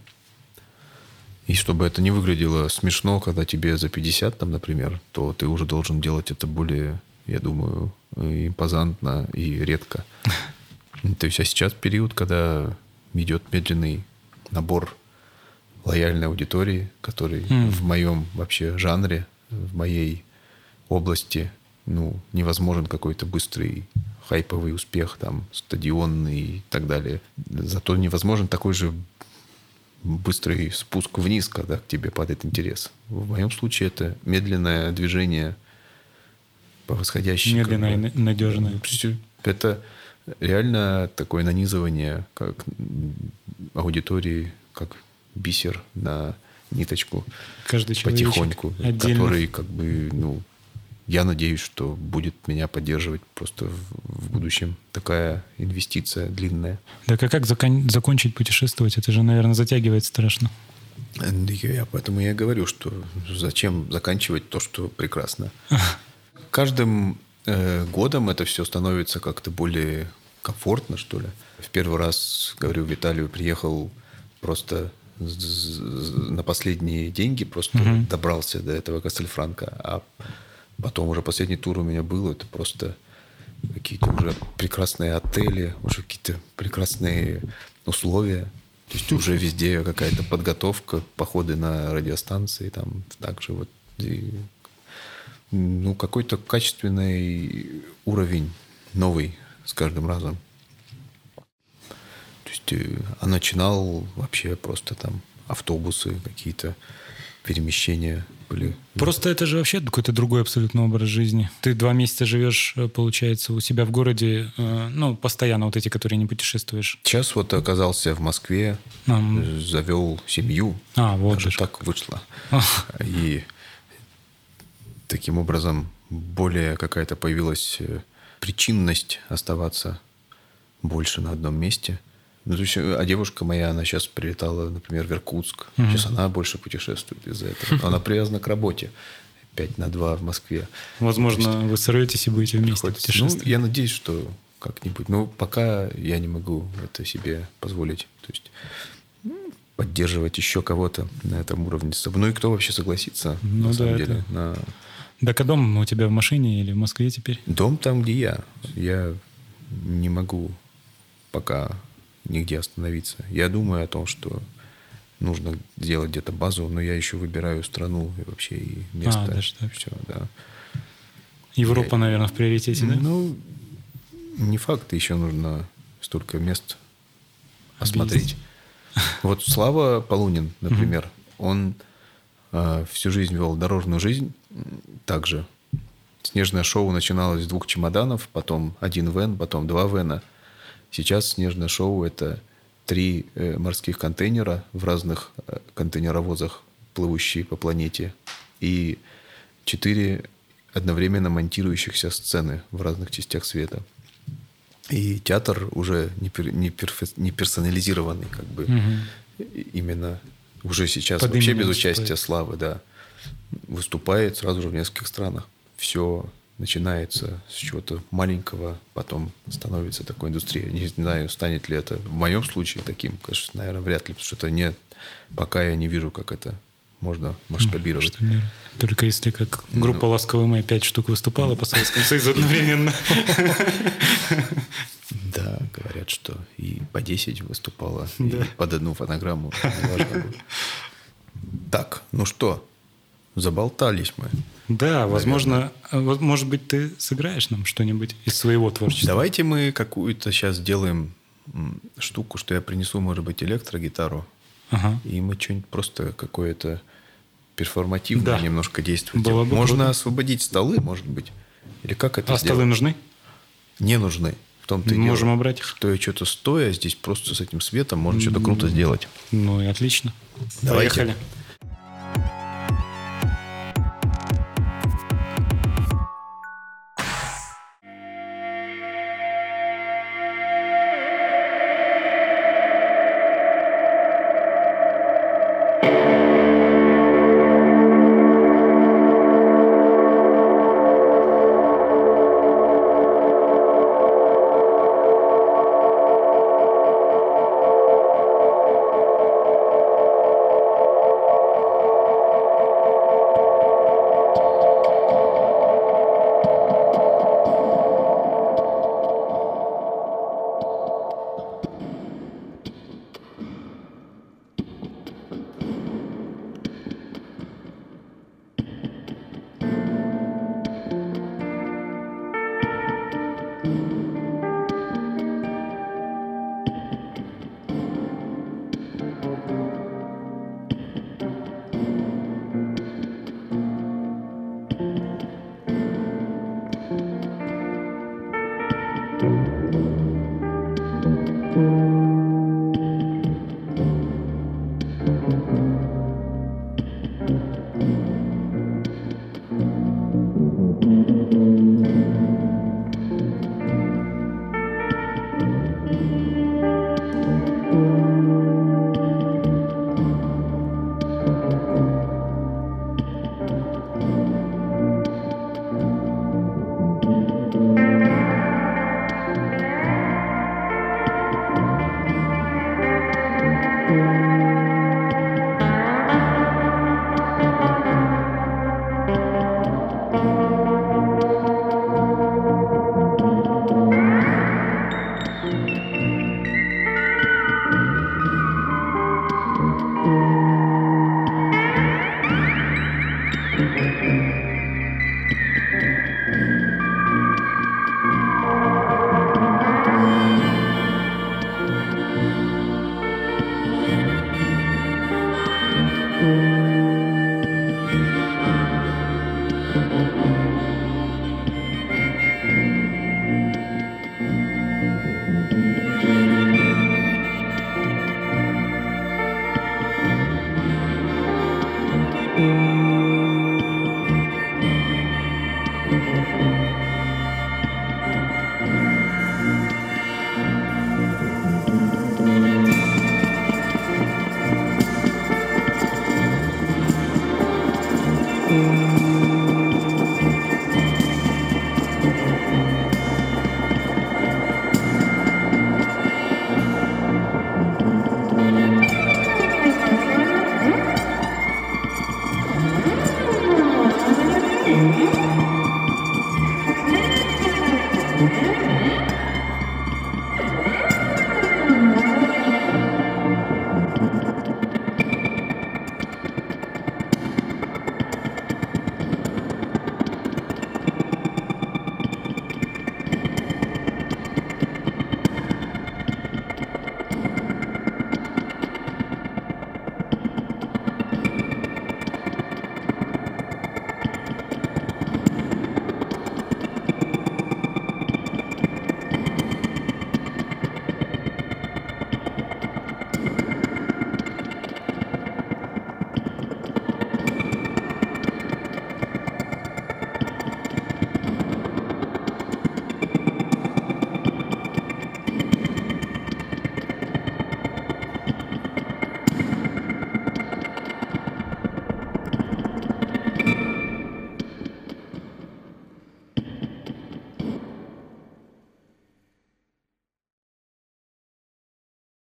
И чтобы это не выглядело смешно, когда тебе за 50, там, например, то ты уже должен делать это более, я думаю, импозантно и редко. То есть, а сейчас период, когда идет медленный набор лояльной аудитории, который М. в моем вообще жанре, в моей области, ну, невозможен какой-то быстрый хайповый успех, там, стадионный и так далее. Зато невозможен такой же быстрый спуск вниз, когда к тебе падает интерес. В моем случае это медленное движение по восходящей. бы. и на- надежное. Всё- Это реально такое нанизывание как аудитории, как бисер на ниточку Каждый человечек потихоньку, отдельно. который как бы, ну, я надеюсь, что будет меня поддерживать просто в, в будущем. Такая инвестиция длинная. Так а как закон- закончить путешествовать? Это же, наверное, затягивает страшно. Я поэтому я говорю, что зачем заканчивать то, что прекрасно. Каждым э, годом это все становится как-то более комфортно, что ли. В первый раз, говорю, в Италию приехал просто на последние деньги, просто Мгм. добрался до этого Кастельфранка. А потом уже последний тур у меня был, это просто какие-то уже прекрасные отели, уже какие-то прекрасные условия. То есть уже везде какая-то подготовка, походы на радиостанции, там также вот и, ну, какой-то качественный уровень новый с каждым разом. То есть, э, а начинал вообще просто там автобусы какие-то, перемещения были. Просто это же вообще какой-то другой абсолютно образ жизни. Ты два месяца живешь, э, получается, у себя в городе, э, ну, постоянно вот эти, которые не путешествуешь. Сейчас вот оказался в Москве, А, завел семью. А, вот Даже же. так вышло. А. И таким образом более какая-то появилась э, причинность оставаться больше на одном месте. Ну, то есть, э, а девушка моя, она сейчас прилетала, например, в Иркутск. Мгм. Сейчас она больше путешествует из-за этого. Но она привязана к работе. 5 на 2 в Москве. Возможно, вы сорветесь и будете вместе ну, путешествовать. я надеюсь, что как-нибудь. Но пока я не могу это себе позволить. То есть м, поддерживать еще кого-то на этом уровне. Ну и кто вообще согласится, Ну на да, самом это- деле, на Так а дом у тебя в машине или в Москве теперь? дом там, где я. Я не могу пока нигде остановиться. Я думаю о том, что нужно сделать где-то базу, но я еще выбираю страну и вообще и место. даже так. Все, да. Европа, наверное, в приоритете, да? Ну, не факт, еще нужно столько мест осмотреть. Вот Слава Полунин, например, он э, всю жизнь вел дорожную жизнь также. Снежное шоу начиналось с двух чемоданов, потом один вен, потом два вена. Сейчас снежное шоу – это три э, морских контейнера в разных э, контейнеровозах, плывущие по планете, и четыре одновременно монтирующихся сцены в разных частях света. И театр уже не, пер- не перфе- не персонализированный, как бы и- именно уже сейчас Под вообще без участия выступает. Славы, да, выступает сразу же в нескольких странах. Все начинается с чего-то маленького, потом становится такой индустрией. Не знаю, станет ли это в моем случае таким, конечно, наверное, вряд ли, потому что это не, пока я не вижу, как это можно масштабировать. Только если как группа «Ласковый май» пять штук выступала по Советскому Союзу одновременно. Да, говорят, что и по 10 выступала, Да. и под одну фонограмму. Так, ну что, заболтались мы. Да, возможно, вот, может быть, ты сыграешь нам что-нибудь из своего творчества. Давайте мы какую-то сейчас сделаем штуку, что я принесу, может быть, электрогитару, Ага. и мы что-нибудь просто какое-то перформативное Да. немножко Было делаем. бы Можно круто. освободить столы, может быть. Или как это А сделать? столы нужны? Не нужны. В том-то и Можем дело, убрать их. Что я что-то стоя здесь просто с этим светом можно что-то круто сделать. Ну и отлично. Давайте. Поехали.